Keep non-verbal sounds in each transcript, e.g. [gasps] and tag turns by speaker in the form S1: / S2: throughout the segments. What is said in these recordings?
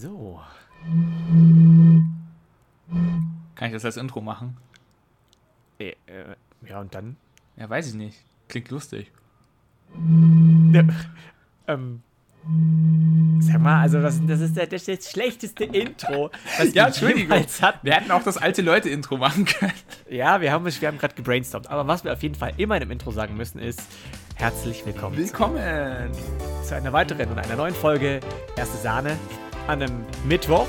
S1: So.
S2: Kann ich das als Intro machen?
S1: Äh, äh, ja, und dann?
S2: Ja, weiß ich nicht. Klingt lustig.
S1: Ja, ähm, sag mal, also was, das ist das, das schlechteste Intro, was
S2: Ja, Entschuldigung.
S1: hatten.
S2: Wir hätten auch das alte Leute-Intro machen können.
S1: Ja, wir haben, wir haben gerade gebrainstormt. Aber was wir auf jeden Fall immer in dem Intro sagen müssen, ist herzlich willkommen
S2: Willkommen.
S1: zu, zu einer weiteren und einer neuen Folge Erste Sahne an einem Mittwoch.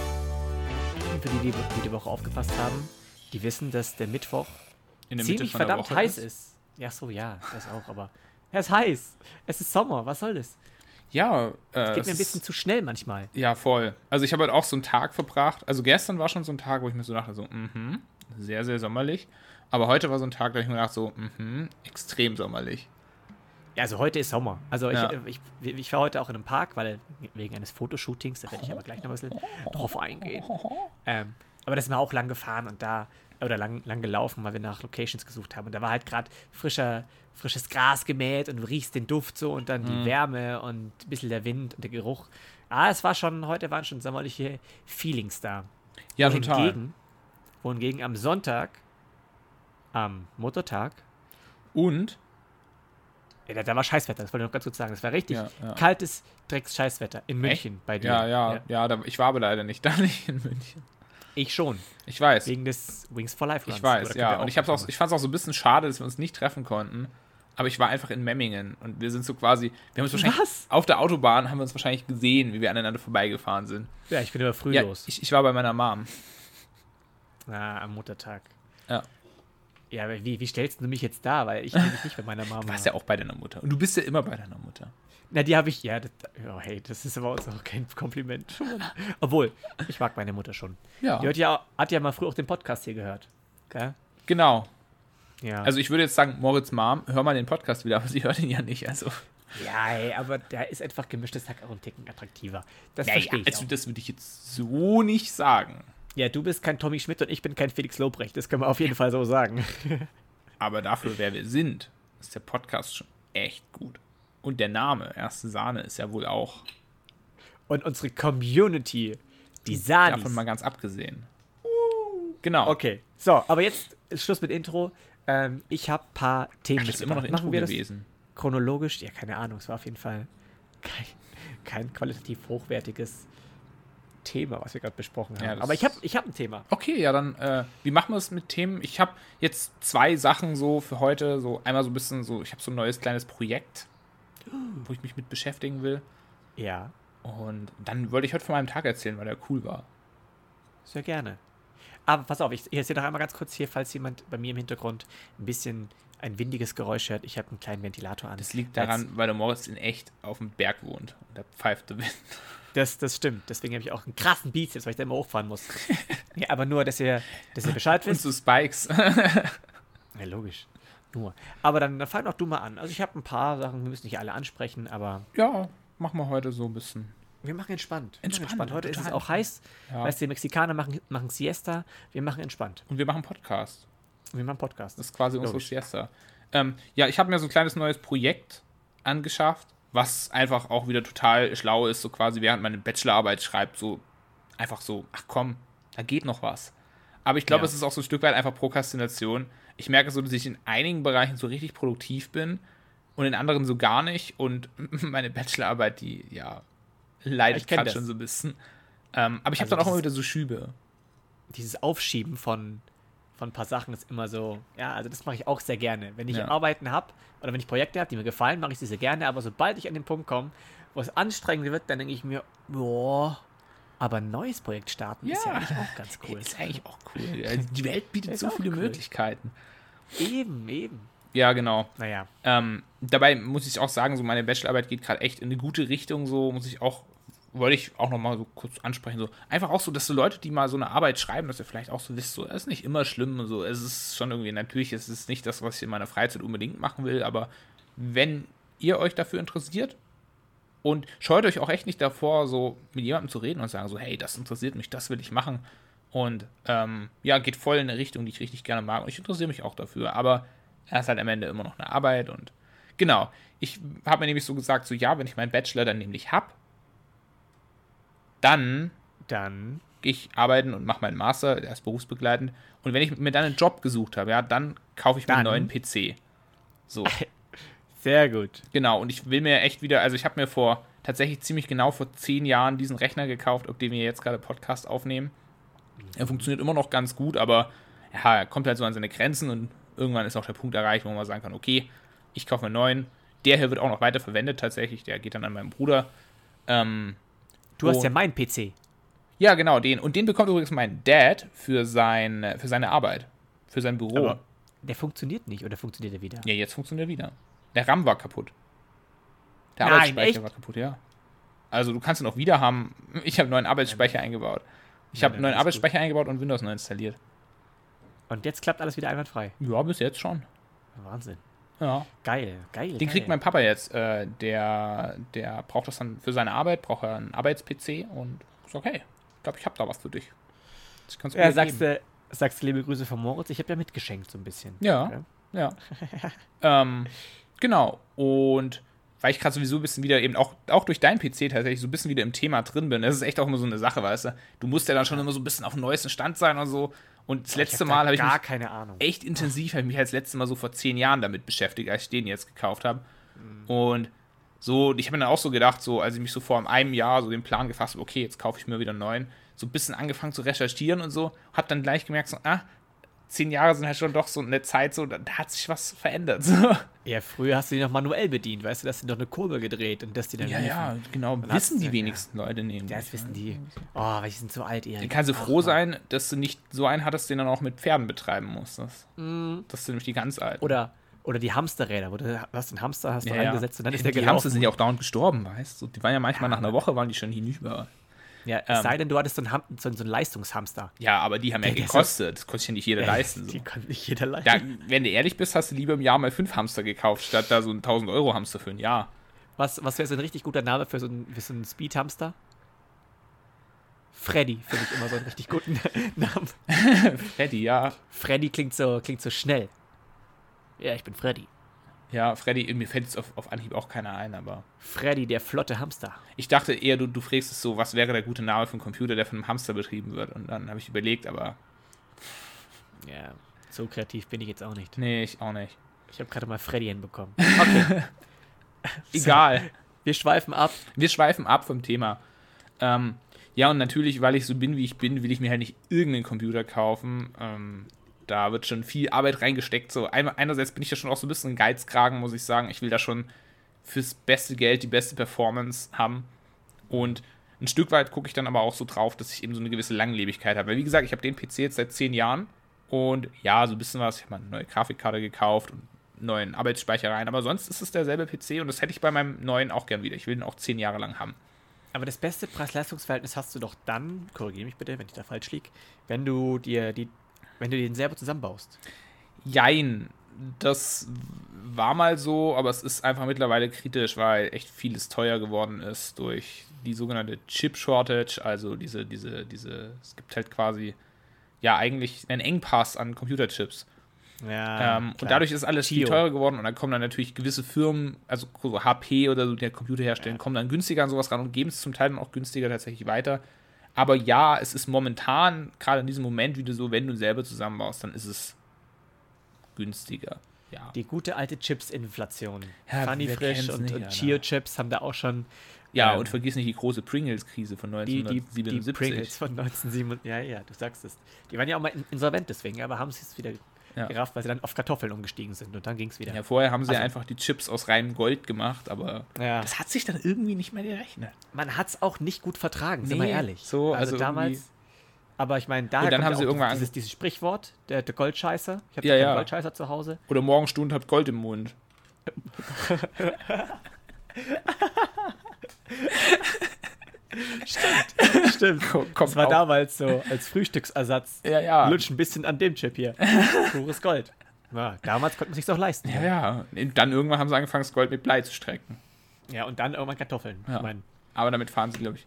S1: Und für die, die, die Woche aufgepasst haben, die wissen, dass der Mittwoch
S2: der
S1: ziemlich verdammt heiß ist. Ja, so, ja, das auch, aber er ist heiß. Es ist Sommer, was soll das?
S2: Ja, äh,
S1: Geht
S2: es
S1: mir ein
S2: ist-
S1: bisschen zu schnell manchmal.
S2: Ja, voll. Also ich habe halt auch so einen Tag verbracht. Also gestern war schon so ein Tag, wo ich mir so dachte, so, mhm, sehr, sehr sommerlich. Aber heute war so ein Tag, da ich mir gedacht, so, mhm, extrem sommerlich.
S1: Ja, also heute ist Sommer. Also ich,
S2: Ja.
S1: äh, ich, ich war heute auch in einem Park, weil wegen eines Fotoshootings, da werde ich aber gleich noch ein bisschen drauf eingehen. Ähm, aber da sind wir auch lang gefahren und da, oder lang, lang gelaufen, weil wir nach Locations gesucht haben. Und da war halt gerade frischer, frisches Gras gemäht und du riechst den Duft so und dann die Wärme und ein bisschen der Wind und der Geruch. Ah, es war schon, heute waren schon sommerliche Feelings da.
S2: Ja, total.
S1: Wohingegen, wohingegen am Sonntag, am Muttertag,
S2: Und,
S1: ja, da, war Scheißwetter, das wollte ich noch ganz kurz sagen. Das war richtig
S2: Ja, ja.
S1: kaltes Drecks-Scheißwetter in München bei dir.
S2: ja, ja, ja, da, ich war aber leider nicht [laughs] da, nicht in München.
S1: Ich schon,
S2: Ich weiß.
S1: wegen des Wings for Life Runs.
S2: Ich weiß, ja. Und ich, auch, ich fand es auch so ein bisschen schade, dass wir uns nicht treffen konnten. Aber ich war einfach in Memmingen und wir sind so quasi, wir haben uns wahrscheinlich
S1: Was?
S2: auf der Autobahn haben wir uns wahrscheinlich gesehen, wie wir aneinander vorbeigefahren sind.
S1: Ja, ich bin immer früh
S2: Ja,
S1: los.
S2: ich, ich war bei meiner Mom.
S1: Ah, am Muttertag.
S2: Ja.
S1: Ja, aber wie, wie stellst du mich jetzt da? Weil ich nämlich nicht bei meiner Mama.
S2: Du warst ja auch bei deiner Mutter. Und du bist ja immer bei deiner Mutter.
S1: Na, die habe ich, ja, das, oh, hey, das ist aber auch kein Kompliment. [laughs] Obwohl, ich mag meine Mutter schon.
S2: Ja.
S1: Die hat ja, hat ja mal früher auch den Podcast hier gehört. Gell?
S2: Genau.
S1: Ja.
S2: Also ich würde jetzt sagen, Moritz Mom, hör mal den Podcast wieder, aber sie hört ihn ja nicht. Also,
S1: ja, ey, aber der ist einfach gemischtes Hack auch ein Ticken attraktiver. Das
S2: naja,
S1: verstehe ich
S2: also
S1: auch.
S2: das würde ich jetzt so nicht sagen.
S1: Ja, du bist kein Tommy Schmidt und ich bin kein Felix Lobrecht. Das können wir auf jeden Fall so sagen. [laughs]
S2: Aber dafür, wer wir sind, ist der Podcast schon echt gut. Und der Name, Erste Sahne, ist ja wohl auch
S1: Und unsere Community, die Sanis.
S2: davon mal ganz abgesehen. Genau.
S1: Okay, so, aber jetzt ist Schluss mit Intro. Ähm, ich habe ein paar Themen
S2: Ach, das ist immer noch. Intro
S1: Machen wir das
S2: gewesen.
S1: chronologisch? Ja, keine Ahnung. Es war auf jeden Fall kein, kein qualitativ hochwertiges Thema, was wir gerade besprochen haben.
S2: Ja,
S1: aber ich habe ich hab ein Thema.
S2: Okay, ja, dann, äh, wie machen wir es mit Themen? Ich habe jetzt zwei Sachen so für heute. So einmal so ein bisschen so, ich habe so ein neues kleines Projekt, wo ich mich mit beschäftigen will.
S1: Ja,
S2: Und dann wollte ich heute von meinem Tag erzählen, weil der cool war.
S1: sehr gerne. Aber pass auf, ich, ich erzähle noch einmal ganz kurz hier, falls jemand bei mir im Hintergrund ein bisschen ein windiges Geräusch hört. Ich habe einen kleinen Ventilator an.
S2: Das liegt daran, weil der Moritz in echt auf dem Berg wohnt. Und da pfeift der Wind.
S1: Das, das stimmt. Deswegen habe ich auch einen krassen Bizeps, weil ich da immer hochfahren muss. [laughs] ja, aber nur, dass ihr, dass ihr Bescheid
S2: Und
S1: wisst.
S2: so Spikes. [laughs]
S1: Ja, logisch. Nur. Aber dann, dann fang doch du mal an. Also ich habe ein paar Sachen, wir müssen nicht alle ansprechen, aber
S2: ja, machen wir heute so ein bisschen.
S1: wir machen entspannt.
S2: Entspannt,
S1: machen Heute ist es auch heiß.
S2: Ja.
S1: Weißt du, die Mexikaner machen, machen Siesta. Wir machen entspannt.
S2: Und wir machen Podcast.
S1: Wir machen Podcast.
S2: Das ist quasi unsere
S1: Logisch.
S2: Siesta. Ähm, ja, ich habe mir so ein kleines neues Projekt angeschafft, was einfach auch wieder total schlau ist, so quasi während meine Bachelorarbeit schreibt, so einfach so, ach komm, da geht noch was. Aber ich glaube,
S1: Ja.
S2: es ist auch so ein Stück weit einfach Prokrastination. Ich merke so, dass ich in einigen Bereichen so richtig produktiv bin und in anderen so gar nicht. Und [laughs] meine Bachelorarbeit, die, ja, leidet
S1: Ich
S2: gerade schon so ein bisschen. Ähm, aber ich habe
S1: Also
S2: dann auch immer wieder so Schübe.
S1: Dieses Aufschieben von, von ein paar Sachen ist immer so. Ja, also das mache ich auch sehr gerne. Wenn ich
S2: Ja.
S1: Arbeiten habe oder wenn ich Projekte habe, die mir gefallen, mache ich sie sehr gerne. Aber sobald ich an den Punkt komme, wo es anstrengend wird, dann denke ich mir, boah, aber ein neues Projekt starten ist ja
S2: Ja.
S1: eigentlich auch ganz cool. [laughs]
S2: Ist eigentlich auch cool. [laughs] Die Welt bietet so viele
S1: cool.
S2: Möglichkeiten.
S1: Eben, eben.
S2: Ja, genau.
S1: Naja.
S2: Ähm, dabei muss ich auch sagen, so meine Bachelorarbeit geht gerade echt in eine gute Richtung. So muss ich auch, wollte ich auch noch mal so kurz ansprechen. So einfach auch so, dass so Leute, die mal so eine Arbeit schreiben, dass ihr vielleicht auch so wisst, so es ist nicht immer schlimm und so. Es ist schon irgendwie natürlich, es ist nicht das, was ich in meiner Freizeit unbedingt machen will, aber wenn ihr euch dafür interessiert und scheut euch auch echt nicht davor, so mit jemandem zu reden und sagen so, hey, das interessiert mich, das will ich machen. Und ähm, ja, geht voll in eine Richtung, die ich richtig gerne mag. Und ich interessiere mich auch dafür. Aber er ist halt am Ende immer noch eine Arbeit. Und genau, ich habe mir nämlich so gesagt, so ja, wenn ich meinen Bachelor dann nämlich habe, dann
S1: Dann.
S2: gehe ich arbeiten und mache meinen Master, der ist berufsbegleitend. Und wenn ich mir dann einen Job gesucht habe, ja, dann kaufe ich mir einen
S1: Dann?
S2: neuen PC. So, [laughs]
S1: Sehr gut.
S2: genau. Und ich will mir echt wieder, also ich habe mir vor tatsächlich ziemlich genau vor zehn Jahren diesen Rechner gekauft, auf dem wir jetzt gerade Podcast aufnehmen. Er funktioniert immer noch ganz gut, aber ja, er kommt halt so an seine Grenzen und irgendwann ist auch der Punkt erreicht, wo man sagen kann, okay, ich kaufe mir einen neuen. Der hier wird auch noch weiter verwendet tatsächlich, der geht dann an meinen Bruder. Ähm,
S1: Du hast ja meinen PC.
S2: ja, genau, den. Und den bekommt übrigens mein Dad für, sein, für seine Arbeit, für sein Büro.
S1: Aber der funktioniert nicht oder funktioniert er wieder?
S2: ja, jetzt funktioniert er wieder. Der RAM war kaputt. Der
S1: Nein,
S2: Arbeitsspeicher
S1: echt?
S2: war kaputt, ja. Also du kannst ihn auch wieder haben. [laughs] Ich habe einen neuen Arbeitsspeicher eingebaut. Ich
S1: Ja,
S2: habe neuen Arbeitsspeicher eingebaut und Windows neu installiert.
S1: Und jetzt klappt alles wieder einwandfrei.
S2: Ja, bis jetzt schon.
S1: Wahnsinn.
S2: Ja.
S1: Geil, geil.
S2: Den
S1: geil.
S2: kriegt mein Papa jetzt. Äh, der, der braucht das dann für seine Arbeit, braucht er einen Arbeits-PC und ist okay. Ich glaube, ich habe da was für dich. Ich kann's
S1: Ja,
S2: mir
S1: sagst du, sagst du liebe Grüße von Moritz. Ich habe ja mitgeschenkt so ein bisschen.
S2: Ja.
S1: Okay.
S2: Ja. [laughs] ähm, genau. Und weil ich gerade sowieso ein bisschen wieder eben auch, auch durch deinen PC tatsächlich so ein bisschen wieder im Thema drin bin. Das ist echt auch immer so eine Sache, weißt du. Du musst ja dann schon immer so ein bisschen auf dem neuesten Stand sein und so. Und das letzte Mal habe ich
S1: gar
S2: mich
S1: keine Ahnung.
S2: echt intensiv, habe ich mich halt das letzte Mal so vor zehn Jahren damit beschäftigt, als ich den jetzt gekauft habe.
S1: Mhm.
S2: Und so, ich habe mir dann auch so gedacht, so, als ich mich so vor einem Jahr so den Plan gefasst habe, okay, jetzt kaufe ich mir wieder einen neuen, so ein bisschen angefangen zu recherchieren und so, habe dann gleich gemerkt, so, ah, zehn Jahre sind halt schon doch so eine Zeit, so, da hat sich was verändert. So. [laughs]
S1: Ja, früher hast du die noch manuell bedient, weißt du, dass du noch eine Kurve gedreht und dass die dann
S2: Ja,
S1: liefen.
S2: ja, genau,
S1: hast
S2: wissen die
S1: ja.
S2: wenigsten Leute nehmen.
S1: Das wissen die. Oh, weil die sind so alt, Erik.
S2: Dann kannst du
S1: Ach,
S2: froh
S1: Mann.
S2: sein, dass du nicht so einen hattest, den du dann auch mit Pferden betreiben musstest. Das sind nämlich die ganz alten.
S1: Mhm. Oder, oder die Hamsterräder, wo du hast einen Hamster, hast du reingesetzt und dann ist der
S2: die
S1: gelaufen.
S2: Hamster sind ja auch dauernd gestorben, weißt du? Die waren ja manchmal nach einer Woche, waren die schon hinüber.
S1: Ja, es
S2: ähm,
S1: sei denn, du hattest so einen, so einen, Leistungshamster.
S2: Ja, aber die haben ja
S1: Der- ist
S2: gekostet. Das konnte sich ja nicht jeder leisten. So.
S1: Die kann nicht jeder leisten.
S2: Da, wenn du ehrlich bist, hast du lieber im Jahr mal fünf Hamster gekauft, statt da so einen 1000-Euro-Hamster für ein Jahr.
S1: Was, was wäre so ein richtig guter Name für so einen, für so einen Speed-Hamster? Freddy finde ich immer so einen richtig guten [laughs] Namen. [laughs]
S2: Freddy, ja.
S1: Freddy klingt so, klingt so schnell. Ja, ich bin Freddy.
S2: Ja, Freddy, mir fällt jetzt auf, auf Anhieb auch keiner ein, aber.
S1: Freddy, der flotte Hamster.
S2: Ich dachte eher, du, du fragst es so, was wäre der gute Name für einen Computer, der von einem Hamster betrieben wird? Und dann habe ich überlegt, aber
S1: Ja, so kreativ bin ich jetzt auch nicht.
S2: nee, ich auch nicht.
S1: Ich habe gerade mal Freddy hinbekommen. Okay, [laughs]
S2: Egal. [laughs]
S1: wir schweifen ab.
S2: Wir schweifen ab vom Thema. Ähm, ja, und natürlich, weil ich so bin, wie ich bin, will ich mir halt nicht irgendeinen Computer kaufen. Ähm, da wird schon viel Arbeit reingesteckt. So, einerseits bin ich ja schon auch so ein bisschen ein Geizkragen, muss ich sagen. Ich will da schon fürs beste Geld die beste Performance haben. Und ein Stück weit gucke ich dann aber auch so drauf, dass ich eben so eine gewisse Langlebigkeit habe. Weil, wie gesagt, ich habe den PC jetzt seit zehn Jahren. Und ja, so ein bisschen was. Ich habe mal eine neue Grafikkarte gekauft und neuen Arbeitsspeicher rein. Aber sonst ist es derselbe PC und das hätte ich bei meinem neuen auch gern wieder. Ich will ihn auch zehn Jahre lang haben.
S1: Aber das beste Preis-Leistungs-Verhältnis hast du doch dann, korrigiere mich bitte, wenn ich da falsch liege, wenn du dir die, wenn du den selber zusammenbaust.
S2: Jein, das war mal so, aber es ist einfach mittlerweile kritisch, weil echt vieles teuer geworden ist durch die sogenannte Chip Shortage, also diese, diese, diese, es gibt halt quasi ja eigentlich einen Engpass an Computerchips.
S1: Ja.
S2: ähm, und dadurch ist alles viel
S1: Chio.
S2: teurer geworden und dann kommen dann natürlich gewisse Firmen, also so HP oder so, der Computer herstellen, kommen dann günstiger an sowas ran und geben es zum Teil dann auch günstiger tatsächlich weiter. Aber ja, es ist momentan, gerade in diesem Moment wieder so, wenn du selber zusammenbaust, dann ist es günstiger. Ja.
S1: Die gute alte Chips-Inflation.
S2: Ja,
S1: Funny Frisch und,
S2: nicht,
S1: und. Chio-Chips haben da auch schon
S2: Ja,
S1: Ähm,
S2: und vergiss nicht die große Pringles-Krise von
S1: die, die, die
S2: 1977.
S1: Pringles von 1977. Ja, ja, du sagst es. Die waren ja auch mal in- insolvent deswegen, aber haben sie es wieder
S2: Ja.
S1: gerafft, weil sie dann auf Kartoffeln umgestiegen sind und dann ging es wieder.
S2: ja, vorher haben sie
S1: Also-
S2: einfach die Chips aus reinem Gold gemacht, aber
S1: Ja.
S2: das hat sich dann irgendwie nicht mehr gerechnet.
S1: Man hat es auch nicht gut vertragen, sind wir
S2: Nee,
S1: ehrlich.
S2: so, also
S1: damals.
S2: irgendwie-
S1: Aber ich meine, kommt
S2: haben sie irgendwann
S1: dieses, dieses Sprichwort, der, der Goldscheißer. Ich habe
S2: Ja, ja.
S1: Goldscheißer zu Hause.
S2: Oder Morgenstund hat Gold im Mund. [laughs] [laughs] [laughs]
S1: Stimmt. [laughs]
S2: Kommt
S1: Das war
S2: auch.
S1: damals so als Frühstücksersatz.
S2: Ja, ja.
S1: Lutsch ein bisschen an dem Chip hier. Pures Gold. Ja, damals konnte man sich auch leisten.
S2: Ja, ja. Und dann irgendwann haben sie angefangen, das Gold mit Blei zu strecken.
S1: Ja, und dann irgendwann Kartoffeln.
S2: Ja.
S1: Ich mein,
S2: Aber damit fahren sie, glaube ich.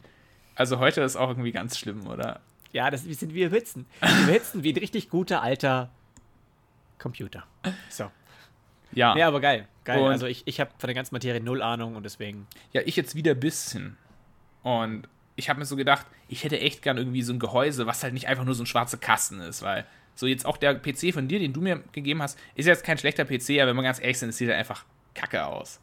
S2: Also heute ist auch irgendwie ganz schlimm, oder?
S1: ja, das sind wir hitzen. Wir hitzen wie ein richtig guter alter Computer. So.
S2: Ja.
S1: Nee, aber geil. Geil.
S2: Und-
S1: also ich, ich habe von der ganzen Materie null Ahnung und deswegen.
S2: Ja, ich jetzt wieder ein bisschen. Und ich habe mir so gedacht, ich hätte echt gern irgendwie so ein Gehäuse, was halt nicht einfach nur so ein schwarzer Kasten ist, weil so jetzt auch der PC von dir, den du mir gegeben hast, ist jetzt kein schlechter PC, aber wenn man ganz ehrlich sind, es sieht halt einfach kacke aus.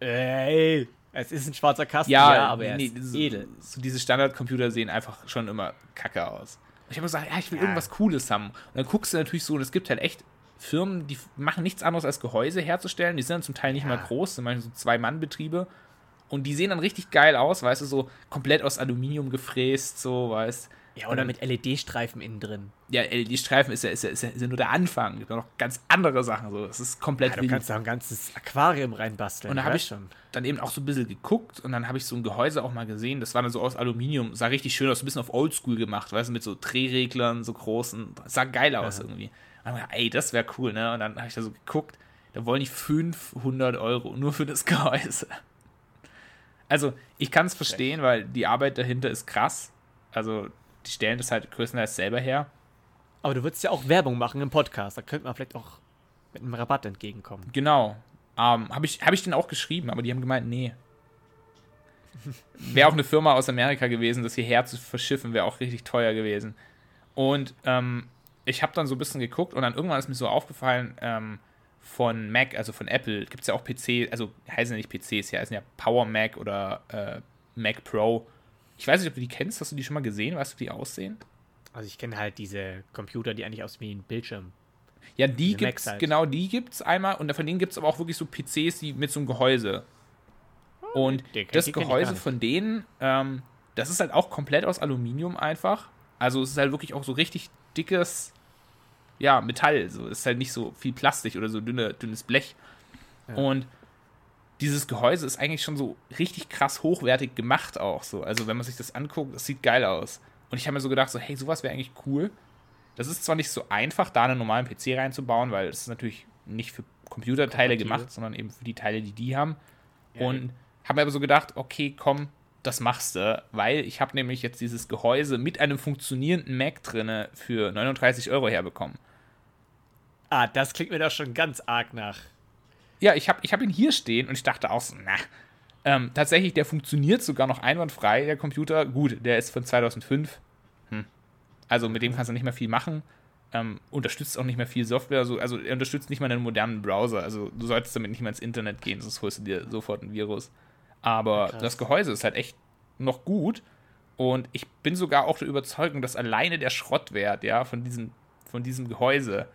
S1: Ey, es ist ein schwarzer Kasten,
S2: Ja,
S1: aber er
S2: nee,
S1: ist
S2: so,
S1: edel.
S2: so diese Standardcomputer sehen einfach schon immer kacke aus. Und ich habe gesagt, ja, ich will
S1: Ja.
S2: irgendwas Cooles haben. Und dann guckst du natürlich so, und es gibt halt echt Firmen, die machen nichts anderes als Gehäuse herzustellen. Die sind dann zum Teil nicht
S1: Ja.
S2: mal groß, sind manchmal so Zwei-Mann-Betriebe. Und die sehen dann richtig geil aus, weißt du, so komplett aus Aluminium gefräst, so, weißt
S1: Ja, oder mit LED-Streifen innen drin.
S2: Ja, LED-Streifen ist ja, ist, ja, ist, ja, ist ja nur der Anfang. Es gibt ja noch ganz andere Sachen, so. Es ist komplett
S1: Ja, du kannst da ein ganzes Aquarium reinbasteln.
S2: Und da habe ich
S1: schon.
S2: dann eben auch so ein bisschen geguckt und dann habe ich so ein Gehäuse auch mal gesehen. Das war dann so aus Aluminium, sah richtig schön aus, so ein bisschen auf Oldschool gemacht, weißt du, mit so Drehreglern, so großen. Sah geil aus irgendwie. Und dann gedacht, ey, das wäre cool, ne? Und dann habe ich da so geguckt, da wollen die 500 Euro nur für das Gehäuse. Also, ich kann es verstehen, weil die Arbeit dahinter ist krass. Also, die stellen das halt größtenteils selber her.
S1: Aber du würdest ja auch Werbung machen im Podcast. Da könnte man vielleicht auch mit einem Rabatt entgegenkommen.
S2: Genau. Ähm, habe ich, hab ich den auch geschrieben, aber die haben gemeint, nee. Wäre auch eine Firma aus Amerika gewesen, das hierher zu verschiffen, wäre auch richtig teuer gewesen. Und ähm, ich habe dann so ein bisschen geguckt und dann irgendwann ist mir so aufgefallen, ähm, von Mac, also von Apple, gibt es ja auch PC, also heißen ja nicht PCs, ja, heißen ja Power Mac oder äh, Mac Pro. Ich weiß nicht, ob du die kennst, hast du die schon mal gesehen, weißt du, wie die aussehen?
S1: Also ich kenne halt diese Computer, die eigentlich aussehen wie ein Bildschirm.
S2: Ja, die
S1: Diese
S2: gibt's,
S1: halt.
S2: genau, die gibt's einmal und von denen gibt's aber auch wirklich so PCs, die mit so einem Gehäuse. Und
S1: kenn-
S2: das
S1: die ich
S2: Gehäuse von denen, ähm, das ist halt auch komplett aus Aluminium einfach. Also es ist halt wirklich auch so richtig dickes, ja, Metall. So, es ist halt nicht so viel Plastik oder so dünne, dünnes Blech.
S1: Ja.
S2: Und dieses Gehäuse ist eigentlich schon so richtig krass hochwertig gemacht auch so. Also wenn man sich das anguckt, das sieht geil aus. Und ich habe mir so gedacht, so, hey, sowas wäre eigentlich cool. Das ist zwar nicht so einfach, da einen normalen PC reinzubauen, weil es ist natürlich nicht für Computerteile gemacht, sondern eben für die Teile, die die haben.
S1: Ja,
S2: und habe mir aber so gedacht, okay, komm, das machst du, weil ich habe nämlich jetzt dieses Gehäuse mit einem funktionierenden Mac drinne für 39 Euro herbekommen.
S1: Ah, das klingt mir doch schon ganz arg nach.
S2: Ja, ich habe ich hab ihn hier stehen und ich dachte auch so, na. Ähm, tatsächlich, der funktioniert sogar noch einwandfrei, der Computer. Gut, der ist von 2005. Hm. Also mit dem kannst du nicht mehr viel machen. Ähm, unterstützt auch nicht mehr viel Software. Also, also er unterstützt nicht mal einen modernen Browser. Also du solltest damit nicht mal ins Internet gehen, sonst holst du dir sofort ein Virus. Aber
S1: Krass.
S2: das Gehäuse ist halt echt noch gut. Und ich bin sogar auch der Überzeugung, dass alleine der Schrottwert, ja, von diesem, von diesem Gehäuse,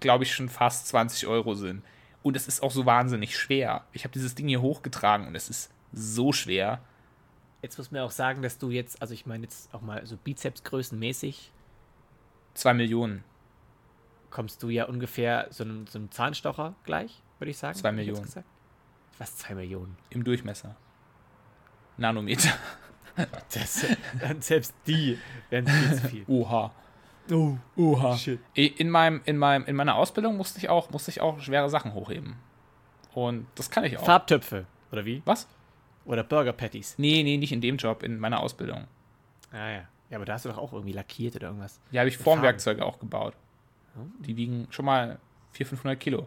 S2: glaube ich, schon fast 20 Euro sind. Und es ist auch so wahnsinnig schwer. Ich habe dieses Ding hier hochgetragen und es ist so schwer.
S1: Jetzt muss man auch sagen, dass du jetzt, also ich meine jetzt auch mal so Bizepsgrößenmäßig,
S2: Zwei Millionen.
S1: kommst du ja ungefähr so einem, so einem Zahnstocher gleich, würde ich sagen.
S2: Zwei Millionen.
S1: Was, zwei Millionen?
S2: im Durchmesser. Nanometer. [laughs]
S1: Das, selbst die werden viel zu viel.
S2: Oha.
S1: Oh,
S2: Oha.
S1: shit.
S2: In, meinem, in, meinem, in meiner Ausbildung musste ich, auch, musste ich auch schwere Sachen hochheben. Und das kann ich auch.
S1: Farbtöpfe, oder wie?
S2: Was?
S1: Oder Burger Patties.
S2: Nee, nee, nicht in dem Job, in meiner Ausbildung.
S1: Ah ja. Ja, aber da hast du doch auch irgendwie lackiert oder irgendwas.
S2: Die habe ich Formwerkzeuge auch gebaut.
S1: Oh.
S2: Die wiegen schon mal 400, 500 Kilo.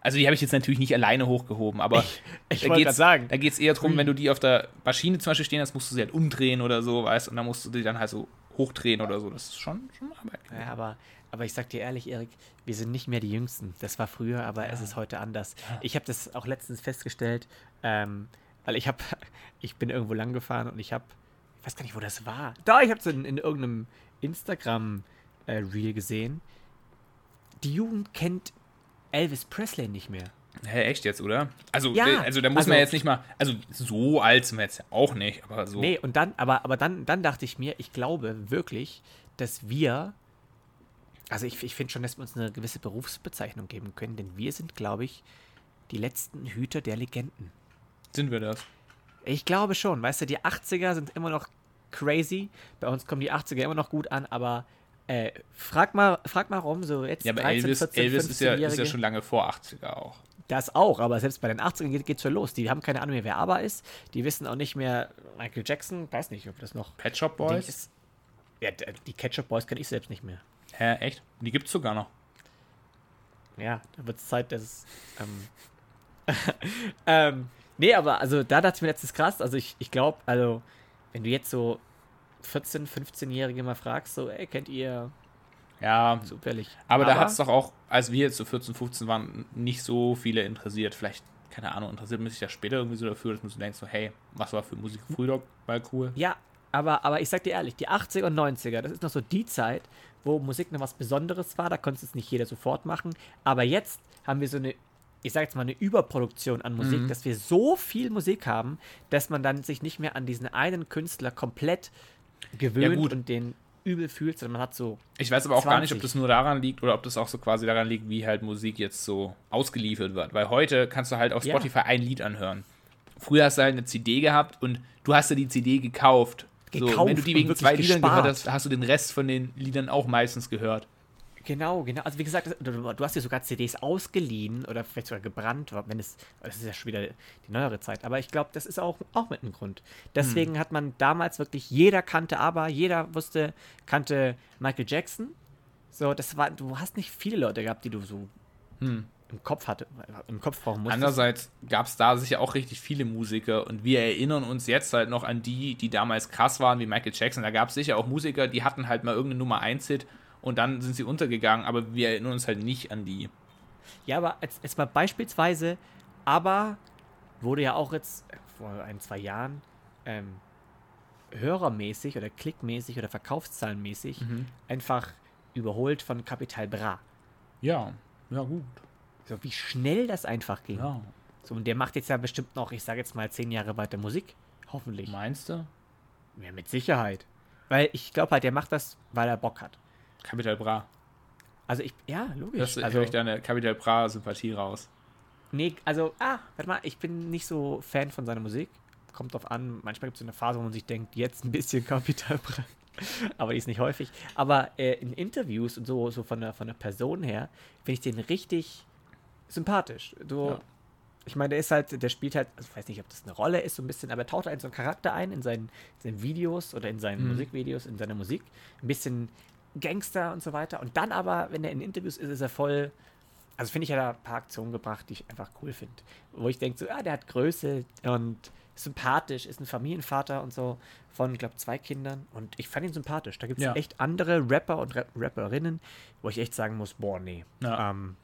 S2: Also die habe ich jetzt natürlich nicht alleine hochgehoben, aber [laughs]
S1: Ich
S2: da
S1: sagen.
S2: Da geht es eher darum, wenn du die auf der Maschine zum Beispiel stehen hast, musst du sie halt umdrehen oder so, weißt und dann musst du die dann halt so hochdrehen oder so. Das ist schon, schon Arbeit.
S1: Ja, aber, aber ich sag dir ehrlich, Erik, wir sind nicht mehr die Jüngsten. Das war früher, aber es ist heute anders. Ich habe das auch letztens festgestellt, ähm, weil ich habe, [laughs] ich bin irgendwo lang gefahren und ich habe, ich weiß gar nicht, wo das war. Da, ich habe es in, in irgendeinem Instagram-Reel gesehen. Die Jugend kennt Elvis Presley nicht mehr.
S2: Hä, echt jetzt, oder? Also,
S1: Ja,
S2: äh, also da muss
S1: also-
S2: man jetzt nicht mal, also so alt sind wir jetzt auch nicht, aber so.
S1: Nee, und dann, aber, aber dann, dann dachte ich mir, ich glaube wirklich, dass wir, also ich, ich finde schon, dass wir uns eine gewisse Berufsbezeichnung geben können, denn wir sind, glaube ich, die letzten Hüter der Legenden.
S2: Sind wir das?
S1: Ich glaube schon, weißt du, die 80er sind immer noch crazy. Bei uns kommen die 80er immer noch gut an, aber äh, frag mal, frag mal rum, so jetzt
S2: Ja, aber
S1: 13,
S2: Elvis,
S1: 14,
S2: Elvis ist, ja, ist ja
S1: 15-Jährige.
S2: schon lange vor 80er auch.
S1: Das auch, aber selbst bei den 80ern geht, geht's schon los. Die haben keine Ahnung mehr, wer aber ist. Die wissen auch nicht mehr, Michael Jackson, weiß nicht, ob das noch
S2: Pet Shop Boys?
S1: ist. Ja, die Ketchup Boys kenne ich selbst nicht mehr.
S2: Hä, echt? Die gibt's sogar noch.
S1: Ja, da wird es Zeit, dass es. Ähm, [laughs] ähm, nee, aber also da dachte ich mir letztens krass. Also ich, ich glaube, also wenn du jetzt so 14-, 15-Jährige mal fragst, so, ey, kennt ihr
S2: Ja,
S1: zufällig?
S2: aber, da hat es doch auch, als wir jetzt so 14, 15 waren, nicht so viele interessiert. Vielleicht, keine Ahnung, interessiert man sich ja später irgendwie so dafür, dass man so denkt, so, hey, was war für Musik früher mal cool?
S1: Ja, aber, aber ich sag dir ehrlich, die 80er und 90er, das ist noch so die Zeit, wo Musik noch was Besonderes war. Da konnte es nicht jeder sofort machen. Aber jetzt haben wir so eine, ich sag jetzt mal, eine Überproduktion an Musik,
S2: Mhm.
S1: dass wir so viel Musik haben, dass man dann sich nicht mehr an diesen einen Künstler komplett gewöhnt
S2: gut.
S1: und den übel fühlt, sondern man hat so.
S2: Ich weiß aber auch gar nicht,
S1: 20.
S2: ob das nur daran liegt oder ob das auch so quasi daran liegt, wie halt Musik jetzt so ausgeliefert wird. Weil heute kannst du halt auf
S1: Ja.
S2: Spotify ein Lied anhören. Früher hast du halt eine CD gehabt und du hast dir die CD gekauft. so,
S1: Gekauft
S2: wenn du die wegen zwei Liedern
S1: gespart.
S2: gehört hast, hast du den Rest von den Liedern auch meistens gehört.
S1: Genau, genau. Also wie gesagt, du, du hast dir sogar CDs ausgeliehen oder vielleicht sogar gebrannt, wenn es, das ist ja schon wieder die neuere Zeit. Aber ich glaube, das ist auch, auch mit einem Grund. Deswegen
S2: Hm.
S1: hat man damals wirklich, jeder kannte aber, jeder wusste, kannte Michael Jackson. So, das war, du hast nicht viele Leute gehabt, die du so
S2: Hm.
S1: im Kopf hatte, im Kopf brauchen musstest.
S2: Andererseits gab es da sicher auch richtig viele Musiker und wir erinnern uns jetzt halt noch an die, die damals krass waren, wie Michael Jackson. Da gab es sicher auch Musiker, die hatten halt mal irgendeine Nummer 1-Hit und dann sind sie untergegangen, aber wir erinnern uns halt nicht an die.
S1: Ja, aber jetzt, jetzt mal beispielsweise, aber wurde ja auch jetzt äh, vor ein, zwei Jahren ähm, hörermäßig oder klickmäßig oder verkaufszahlenmäßig einfach überholt von Capital Bra.
S2: Ja, ja gut.
S1: So wie schnell das einfach ging.
S2: Ja.
S1: So, und der macht jetzt ja bestimmt noch, ich sage jetzt mal, zehn Jahre weiter Musik. Hoffentlich.
S2: Meinst du?
S1: Ja, mit Sicherheit. Weil ich glaube halt, der macht das, weil er Bock hat.
S2: Capital Bra.
S1: Also ich, ja, logisch.
S2: Das
S1: also,
S2: höre ich deine Capital Bra-Sympathie raus.
S1: Nee, also, ah, warte mal, ich bin nicht so Fan von seiner Musik. Kommt drauf an, manchmal gibt es so eine Phase, wo man sich denkt, jetzt ein bisschen Kapitalbrand. [laughs] Aber die ist nicht häufig. Aber äh, in Interviews und so, so von der, von der Person her, finde ich den richtig sympathisch. So,
S2: Ja.
S1: Ich meine, der ist halt, der spielt halt, also ich weiß nicht, ob das eine Rolle ist, so ein bisschen, aber er taucht halt in so einen Charakter ein, in seinen, seinen Videos oder in seinen
S2: Mhm.
S1: Musikvideos, in seiner Musik. Ein bisschen Gangster und so weiter. Und dann aber, wenn er in Interviews ist, ist er voll, also finde ich, hat er ein paar Aktionen gebracht, die ich einfach cool finde. Wo ich denke, so, ah, der hat Größe und sympathisch, ist ein Familienvater und so von, glaube zwei Kindern. Und ich fand ihn sympathisch. Da gibt es
S2: Ja.
S1: echt andere Rapper und Rap Rapperinnen, wo ich echt sagen muss, boah, nee.
S2: Ja.
S1: Ähm,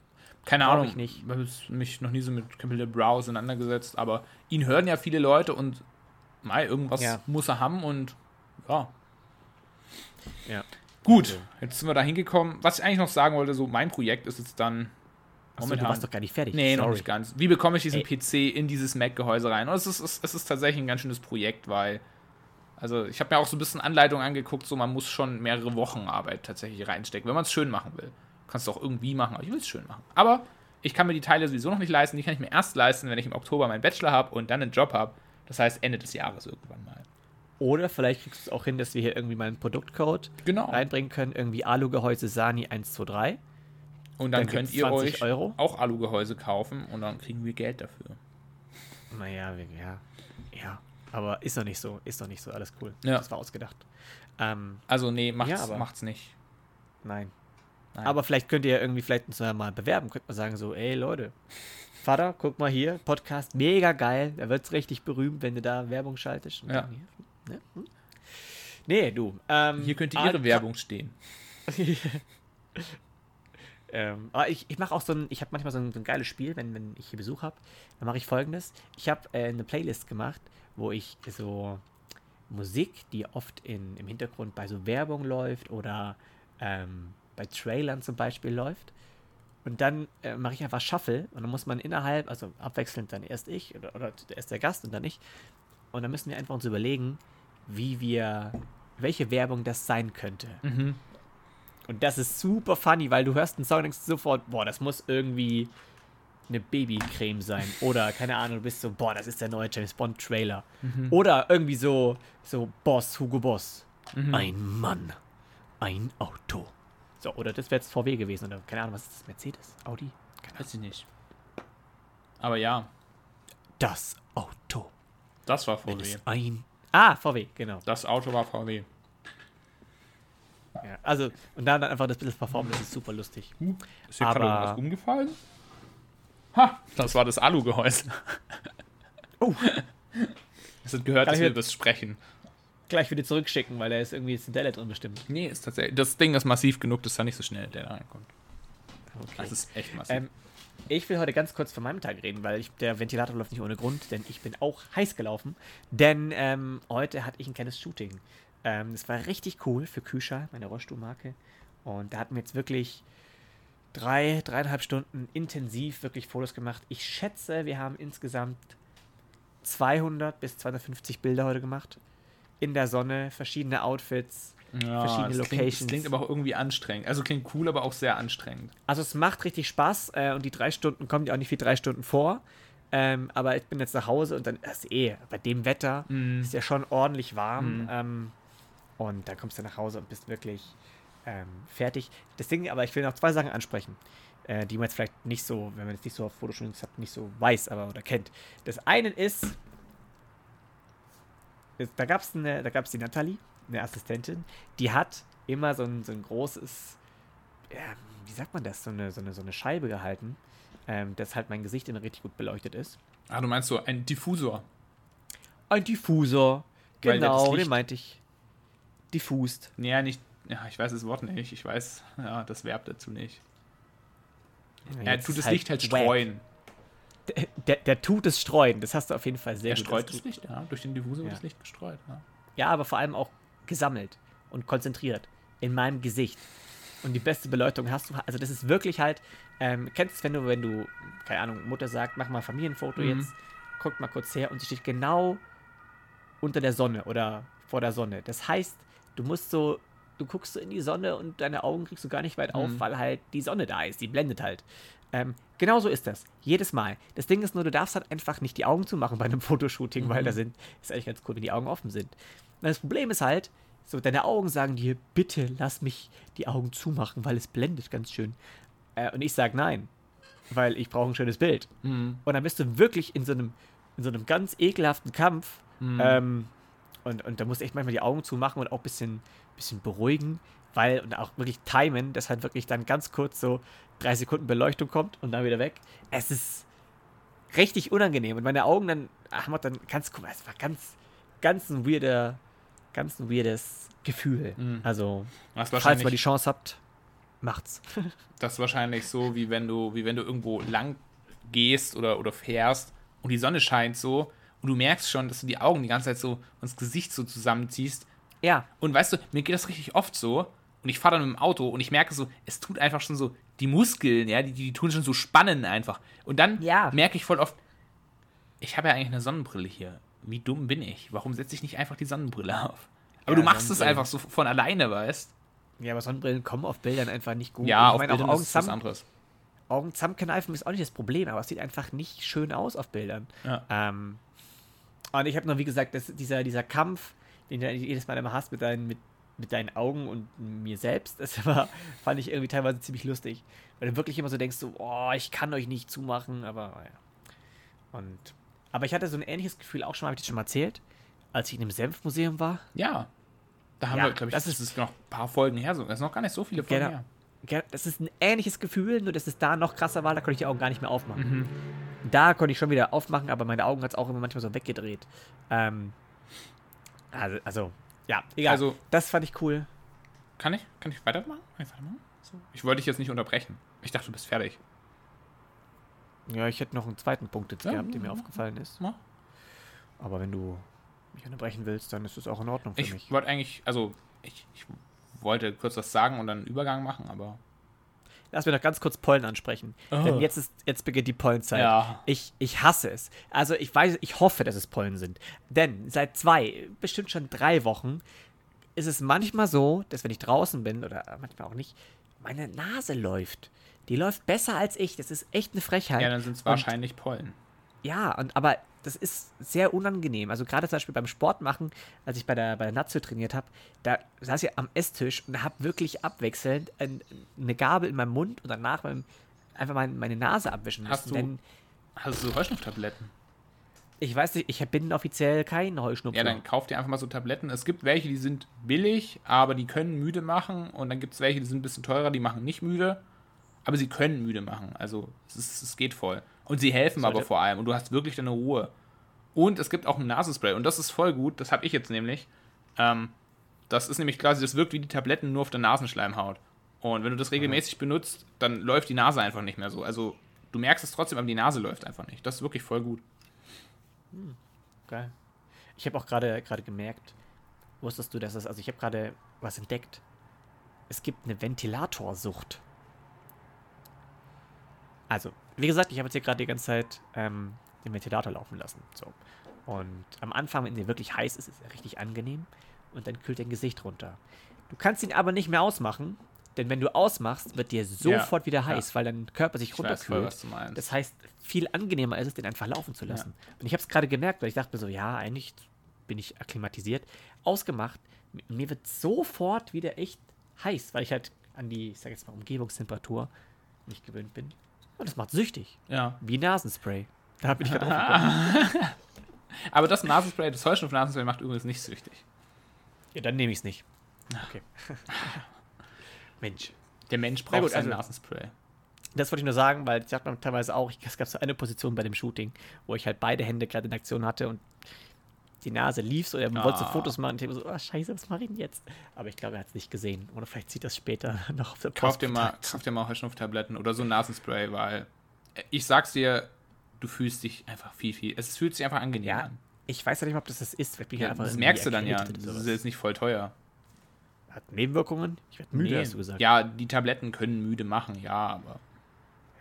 S2: Keine Ahnung,
S1: ich nicht.
S2: ich habe mich noch nie so mit Capital Bra auseinandergesetzt, aber ihn hören ja viele Leute und mal irgendwas
S1: Ja.
S2: muss er haben und ja.
S1: ja.
S2: Gut,
S1: Also.
S2: jetzt sind wir da hingekommen. Was ich eigentlich noch sagen wollte, so mein Projekt ist jetzt dann
S1: Achso, du warst doch gar nicht fertig.
S2: Nee, noch
S1: Sorry.
S2: nicht ganz. Wie bekomme ich diesen
S1: Ey.
S2: PC in dieses Mac-Gehäuse rein? Und es ist, es, es ist tatsächlich ein ganz schönes Projekt, weil. Also, ich habe mir auch so ein bisschen Anleitung angeguckt, so man muss schon mehrere Wochen Arbeit tatsächlich reinstecken, wenn man es schön machen will. Kannst du auch irgendwie machen, aber ich will es schön machen. Aber ich kann mir die Teile sowieso noch nicht leisten. Die kann ich mir erst leisten, wenn ich im Oktober meinen Bachelor habe und dann einen Job habe. Das heißt, Ende des Jahres irgendwann mal.
S1: Oder vielleicht kriegst du es auch hin, dass wir hier irgendwie mal einen Produktcode
S2: Genau.
S1: reinbringen können. Irgendwie Alugehäuse Sani 123.
S2: Und dann,
S1: Dann
S2: könnt ihr
S1: 20
S2: euch
S1: Euro.
S2: auch Alugehäuse kaufen und dann kriegen wir Geld dafür.
S1: Naja, ja. Ja. Aber ist doch nicht so. Ist doch nicht so. Alles cool.
S2: Ja.
S1: Das war ausgedacht. Ähm,
S2: Also, nee, macht's,
S1: Ja, aber-
S2: macht's nicht.
S1: nein.
S2: Nein.
S1: Aber vielleicht könnt ihr irgendwie vielleicht uns ja mal bewerben. Könnt man sagen so, ey Leute, Vater, guck mal hier, Podcast, mega geil. Da wird's richtig berühmt, wenn du da Werbung schaltest.
S2: Ja.
S1: dann ne? Hm? Nee, du. Ähm,
S2: Hier könnte
S1: ah,
S2: ihre Werbung stehen. [laughs]
S1: Ähm, aber ich, ich mache auch so ein, ich habe manchmal so ein, so ein geiles Spiel, wenn, wenn ich hier Besuch habe, dann mache ich folgendes. Ich habe äh, eine Playlist gemacht, wo ich so Musik, die oft in, im Hintergrund bei so Werbung läuft oder ähm, bei Trailern zum Beispiel läuft. Und dann äh, mache ich einfach Shuffle und dann muss man innerhalb, also abwechselnd dann erst ich oder, oder erst der Gast und dann ich. Und dann müssen wir einfach uns überlegen, wie wir, welche Werbung das sein könnte.
S2: Mhm.
S1: Und das ist super funny, weil du hörst einen Song und denkst sofort, boah, das muss irgendwie eine Babycreme sein. Oder, keine Ahnung, du bist so, boah, das ist der neue James Bond Trailer. Oder irgendwie so, so Boss, Hugo Boss. Ein Mann, ein Auto. So, oder das wäre jetzt VW gewesen. Oder keine Ahnung, was ist das? Mercedes? Audi? Keine Ahnung.
S2: Weiß ich nicht. Aber ja,
S1: Das Auto.
S2: das war
S1: Wenn
S2: VW.
S1: es ein. Ah, VW, genau.
S2: Das Auto war VW.
S1: Ja, also, und dann einfach das bisschen performen, das ist super lustig.
S2: Ist hier gerade irgendwas umgefallen? Ha, das war das Alugehäuse. [laughs]
S1: Oh.
S2: Es hat gehört,
S1: Kann
S2: dass wir das sprechen.
S1: gleich wieder zurückschicken, weil da ist irgendwie jetzt ein Delle drin bestimmt.
S2: Nee, ist tatsächlich. Das Ding ist massiv genug, das ist ja nicht so schnell, der da reinkommt.
S1: Okay.
S2: Das ist echt massiv.
S1: Ähm, ich will heute ganz kurz von meinem Tag reden, weil ich, der Ventilator läuft nicht ohne Grund, denn ich bin auch heiß gelaufen. Denn ähm, heute hatte ich ein kleines Shooting. Ähm, das war richtig cool für Küscha, meine Rollstuhlmarke. Und da hatten wir jetzt wirklich drei, dreieinhalb Stunden intensiv wirklich Fotos gemacht. Ich schätze, wir haben insgesamt 200 bis 250 Bilder heute gemacht. In der Sonne, verschiedene Outfits,
S2: ja,
S1: verschiedene
S2: das
S1: Locations.
S2: Klingt, das klingt aber auch irgendwie anstrengend. Also klingt cool, aber auch sehr anstrengend.
S1: Also es macht richtig Spaß äh, und die drei Stunden kommen ja auch nicht wie drei Stunden vor. Ähm, aber ich bin jetzt nach Hause und dann ist eh, bei dem Wetter
S2: Mm.
S1: ist ja schon ordentlich warm.
S2: Mhm.
S1: Ähm, und dann kommst du nach Hause und bist wirklich ähm, fertig. Das Ding, aber ich will noch zwei Sachen ansprechen, äh, die man jetzt vielleicht nicht so, wenn man jetzt nicht so auf Fotoshootings hat, nicht so weiß, aber oder kennt. Das eine ist, da gab es eine, da gab es die Natalie, eine Assistentin, die hat immer so ein, so ein großes, ja, wie sagt man das, so eine, so eine, so eine Scheibe gehalten, ähm, dass halt mein Gesicht immer richtig gut beleuchtet ist.
S2: Ah, du meinst so ein Diffusor.
S1: Ein Diffusor.
S2: Weil
S1: Genau, den meinte ich. Diffused.
S2: Ja, nicht. Ja, ich weiß das Wort nicht. Ich weiß, ja, das Verb dazu nicht. Er
S1: jetzt
S2: tut das Licht halt
S1: wack.
S2: streuen.
S1: Der, der, der tut es streuen, das hast du auf jeden Fall sehr
S2: Er
S1: gut.
S2: streut
S1: Das
S2: Licht, ja. Durch den Diffusor wird
S1: Ja.
S2: das Licht gestreut. Ja.
S1: Ja, aber vor allem auch gesammelt und konzentriert in meinem Gesicht. Und die beste Beleuchtung hast du, also das ist wirklich halt, ähm, kennst du es, wenn du, wenn du, keine Ahnung, Mutter sagt, mach mal ein Familienfoto
S2: Mhm.
S1: jetzt, guckt mal kurz her und sie steht genau unter der Sonne oder vor der Sonne. Das heißt, du musst so, du guckst so in die Sonne und deine Augen kriegst du gar nicht weit auf,
S2: Mhm.
S1: weil halt die Sonne da ist, die blendet halt. Ähm, genau so ist das. Jedes Mal. Das Ding ist nur, du darfst halt einfach nicht die Augen zumachen bei einem [laughs] Fotoshooting, weil
S2: Mhm.
S1: da sind, ist eigentlich ganz cool, wenn die Augen offen sind. Und das Problem ist halt, so deine Augen sagen dir, bitte lass mich die Augen zumachen, weil es blendet ganz schön. Äh, und ich sage nein, weil ich brauche ein schönes Bild.
S2: Mhm.
S1: Und dann bist du wirklich in so einem, in so einem ganz ekelhaften Kampf.
S2: Mhm.
S1: Ähm, und, und da musst du echt manchmal die Augen zumachen und auch ein bisschen, bisschen beruhigen, weil, und auch wirklich timen, dass halt wirklich dann ganz kurz so drei Sekunden Beleuchtung kommt und dann wieder weg. Es ist richtig unangenehm. Und meine Augen dann haben wir dann ganz, guck mal, es war ganz, ganz ein weirder, ganz ein weirdes Gefühl.
S2: Mhm.
S1: Also, falls ihr mal die Chance habt, macht's. [laughs]
S2: das ist wahrscheinlich so, wie wenn du, wie wenn du irgendwo lang gehst oder, oder fährst und die Sonne scheint so und du merkst schon, dass du die Augen die ganze Zeit so das Gesicht so zusammenziehst.
S1: ja,
S2: Und weißt du, mir geht das richtig oft so. Und ich fahre dann mit dem Auto und ich merke so, es tut einfach schon so, die Muskeln, ja, die, die tun schon so spannen einfach. Und dann
S1: Ja.
S2: merke ich voll oft, ich habe ja eigentlich eine Sonnenbrille hier. Wie dumm bin ich? Warum setze ich nicht einfach die Sonnenbrille auf? Aber
S1: Ja,
S2: du machst es einfach so von alleine, weißt
S1: ja, aber Sonnenbrillen kommen auf Bildern einfach nicht gut.
S2: Ja,
S1: Und
S2: auf
S1: ich meine,
S2: Bildern
S1: auch
S2: ist was anderes.
S1: Augen zusammenkneifen ist auch nicht das Problem, aber es sieht einfach nicht schön aus auf Bildern.
S2: Ja.
S1: Ähm, und ich habe noch, wie gesagt, das, dieser, dieser Kampf, den du jedes Mal immer hast mit deinen, mit, mit deinen Augen und mir selbst, [laughs] das war, fand ich irgendwie teilweise ziemlich lustig. Weil du wirklich immer so denkst, so, oh, ich kann euch nicht zumachen, aber ja. Und, aber ich hatte so ein ähnliches Gefühl auch schon mal, habe ich das schon mal erzählt, als ich in einem Senfmuseum war.
S2: Ja. Da haben
S1: Ja,
S2: wir, glaube ich,
S1: das
S2: das ist, noch ein paar Folgen her. So. Das ist noch gar nicht so viele Folgen
S1: Genau.
S2: her.
S1: Ja, Das ist ein ähnliches Gefühl, nur dass es da noch krasser war, da konnte ich die Augen gar nicht mehr aufmachen.
S2: Mhm.
S1: Da konnte ich schon wieder aufmachen, aber meine Augen hat es auch immer manchmal so weggedreht. Ähm, also, also, ja, egal.
S2: Also-
S1: das fand ich cool.
S2: Kann ich? Kann ich weitermachen? Kann ich weitermachen? So. Ich wollte dich jetzt nicht unterbrechen. Ich dachte, du bist fertig.
S1: Ja, ich hätte noch einen zweiten Punkt jetzt
S2: Ja,
S1: gehabt, der mir aufgefallen ist.
S2: Ja.
S1: Aber wenn du mich unterbrechen willst, dann ist das auch in Ordnung für
S2: Ich
S1: mich.
S2: wollte eigentlich, also ich, ich wollte kurz was sagen und dann einen Übergang machen, aber.
S1: Lass mir noch ganz kurz Pollen ansprechen. Denn
S2: Oh.
S1: jetzt, ist, jetzt beginnt die Pollenzeit.
S2: Ja.
S1: Ich, ich hasse es. Also ich weiß, ich hoffe, dass es Pollen sind. Denn seit zwei, bestimmt schon drei Wochen, ist es manchmal so, dass wenn ich draußen bin, oder manchmal auch nicht, meine Nase läuft. Die läuft besser als ich. Das ist echt eine Frechheit.
S2: Ja, dann sind es wahrscheinlich Pollen.
S1: Ja, und, aber das ist sehr unangenehm. Also gerade zum Beispiel beim Sport machen, als ich bei der, bei der Nazio trainiert habe, da saß ich am Esstisch und habe wirklich abwechselnd ein, eine Gabel in meinem Mund und danach beim, einfach mein, meine Nase abwischen müssen.
S2: Hast du-
S1: Denn
S2: Hast du so Heuschnupftabletten?
S1: ich weiß nicht, ich bin offiziell kein Heuschnupfen.
S2: Ja, dann kauf dir einfach mal so Tabletten. Es gibt welche, die sind billig, aber die können müde machen. Und dann gibt es welche, die sind ein bisschen teurer, die machen nicht müde. Aber sie können müde machen. Also es, ist, es geht voll. Und sie helfen
S1: Sollte-
S2: aber vor allem. Und du hast wirklich deine Ruhe. Und es gibt auch ein Nasenspray. Und das ist voll gut. Das habe ich jetzt nämlich. Ähm, das ist nämlich quasi, das wirkt wie die Tabletten nur auf der Nasenschleimhaut. Und wenn du das regelmäßig benutzt, dann läuft die Nase einfach nicht mehr so. Also du merkst es trotzdem, aber die Nase läuft einfach nicht. Das ist wirklich voll gut.
S1: Geil. Ich habe auch gerade gerade gemerkt, wusstest du, dass es, also ich habe gerade was entdeckt. Es gibt eine Ventilatorsucht. Also, wie gesagt, ich habe jetzt hier gerade die ganze Zeit ähm, den Ventilator laufen lassen. So. Und am Anfang, wenn der wirklich heiß ist, ist er richtig angenehm. Und dann kühlt dein Gesicht runter. Du kannst ihn aber nicht mehr ausmachen, denn wenn du ausmachst, wird dir sofort wieder heiß,
S2: ja.
S1: weil dein Körper sich
S2: Ich weiß voll,
S1: runterkühlt.
S2: du meinst.
S1: Das heißt, viel angenehmer ist es, den einfach laufen zu lassen. Und ich habe es gerade gemerkt, weil ich dachte mir so, ja, eigentlich bin ich akklimatisiert. Ausgemacht, mir wird sofort wieder echt heiß, weil ich halt an die, ich sag jetzt mal, Umgebungstemperatur nicht gewöhnt bin. Und das macht süchtig.
S2: Ja.
S1: Wie Nasenspray. Da bin ich gerade drauf gekommen.
S2: Aber das Nasenspray, das Heuschnupf-Nasenspray macht übrigens nicht süchtig.
S1: Ja, dann nehme ich es nicht. Okay. [laughs] Mensch.
S2: Der Mensch braucht
S1: gut,
S2: sein
S1: also-
S2: Nasenspray.
S1: Das wollte ich nur sagen, weil ich sagt man teilweise auch, es gab so eine Position bei dem Shooting, wo ich halt beide Hände gerade in Aktion hatte und die Nase lief so, er wollte so
S2: Ah.
S1: Fotos machen und ich so, oh, scheiße, was mache ich denn jetzt? Aber ich glaube, er hat es nicht gesehen. Oder vielleicht sieht das später [laughs] noch auf der
S2: Kauf dir mal, kauf dir mal Heuschnupftabletten oder so ein Nasenspray, weil äh, ich sag's dir, du fühlst dich einfach viel, viel. Es fühlt sich einfach angenehm
S1: Ja,
S2: an.
S1: ich weiß ja nicht mal, ob das das ist.
S2: Ja,
S1: einfach
S2: das merkst du dann ja. Das ist jetzt nicht voll teuer.
S1: Hat Nebenwirkungen? Ich werde müde,
S2: Nee.
S1: hast du gesagt.
S2: Ja, die Tabletten können müde machen, ja, aber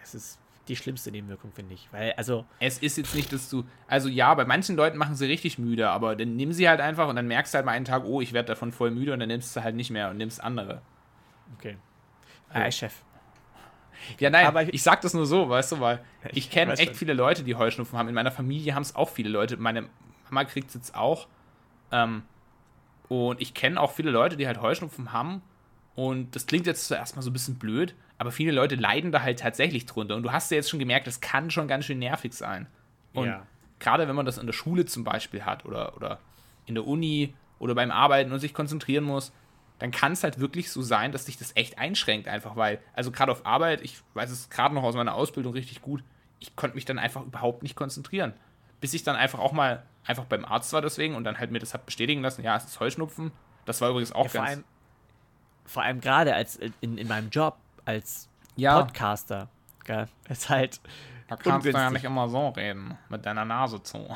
S1: Es ist die schlimmste Nebenwirkung, finde ich. Weil, also,
S2: es ist jetzt nicht, dass du. Also ja, bei manchen Leuten machen sie richtig müde, aber dann nimm sie halt einfach und dann merkst du halt mal einen Tag, oh, ich werde davon voll müde und dann nimmst du halt nicht mehr und nimmst andere.
S1: okay. Ah, Chef.
S2: Ja, nein,
S1: Aber
S2: ich,
S1: ich-
S2: sag das nur so, weißt du, weil [laughs] ich kenne echt
S1: schon.
S2: viele Leute, die Heuschnupfen haben. In meiner Familie haben es auch viele Leute. Meine Mama kriegt es jetzt auch. Ähm, und ich kenne auch viele Leute, die halt Heuschnupfen haben. Und das klingt jetzt zuerst mal so ein bisschen blöd, aber viele Leute leiden da halt tatsächlich drunter. Und du hast ja jetzt schon gemerkt, das kann schon ganz schön nervig sein. Und
S1: Ja.
S2: gerade wenn man das in der Schule zum Beispiel hat oder, oder in der Uni oder beim Arbeiten und sich konzentrieren muss, dann kann es halt wirklich so sein, dass dich das echt einschränkt, einfach weil, also gerade auf Arbeit, ich weiß es gerade noch aus meiner Ausbildung richtig gut, ich konnte mich dann einfach überhaupt nicht konzentrieren. Bis ich dann einfach auch mal einfach beim Arzt war deswegen und dann halt mir das hat bestätigen lassen, ja, es ist Heuschnupfen. Das war übrigens auch
S1: Ja,
S2: ganz.
S1: Vor allem gerade als in, in meinem Job als
S2: Ja.
S1: Podcaster. Gell? Ist halt.
S2: da kannst du ja
S1: ungünstig.
S2: nicht immer so reden, mit deiner Nase zu.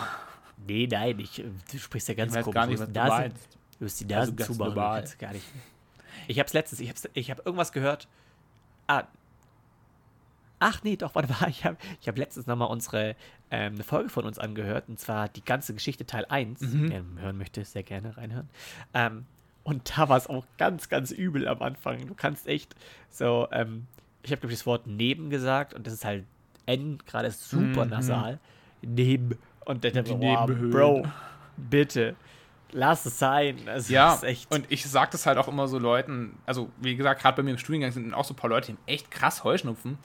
S1: Nee, nein, ich, du sprichst ja ganz
S2: Ich weiß
S1: komisch.
S2: gar nicht,
S1: Du
S2: was du
S1: die Nase-
S2: meinst.
S1: Du musst die
S2: Also
S1: Nase zumachen. du Gar nicht. Ich hab's letztens, ich hab's, ich hab irgendwas gehört. Ah. Ach nee, doch, warte mal. Ich habe ich hab letztens nochmal unsere ähm, eine Folge von uns angehört, und zwar die ganze Geschichte Teil 1.
S2: Mhm.
S1: Wer hören möchte, sehr gerne reinhören. Ähm, und da war es auch ganz, ganz übel am Anfang. Du kannst echt so, ähm, ich habe, glaube ich, das Wort neben gesagt und das ist halt N, gerade super
S2: Mhm.
S1: nasal. Neben. Und dann,
S2: Die
S1: oh. Bro, bitte, lass es sein. Also,
S2: Ja,
S1: das ist echt.
S2: und ich sag das halt auch immer so Leuten, also wie gesagt, gerade bei mir im Studiengang sind auch so ein paar Leute, die haben echt krass Heuschnupfen.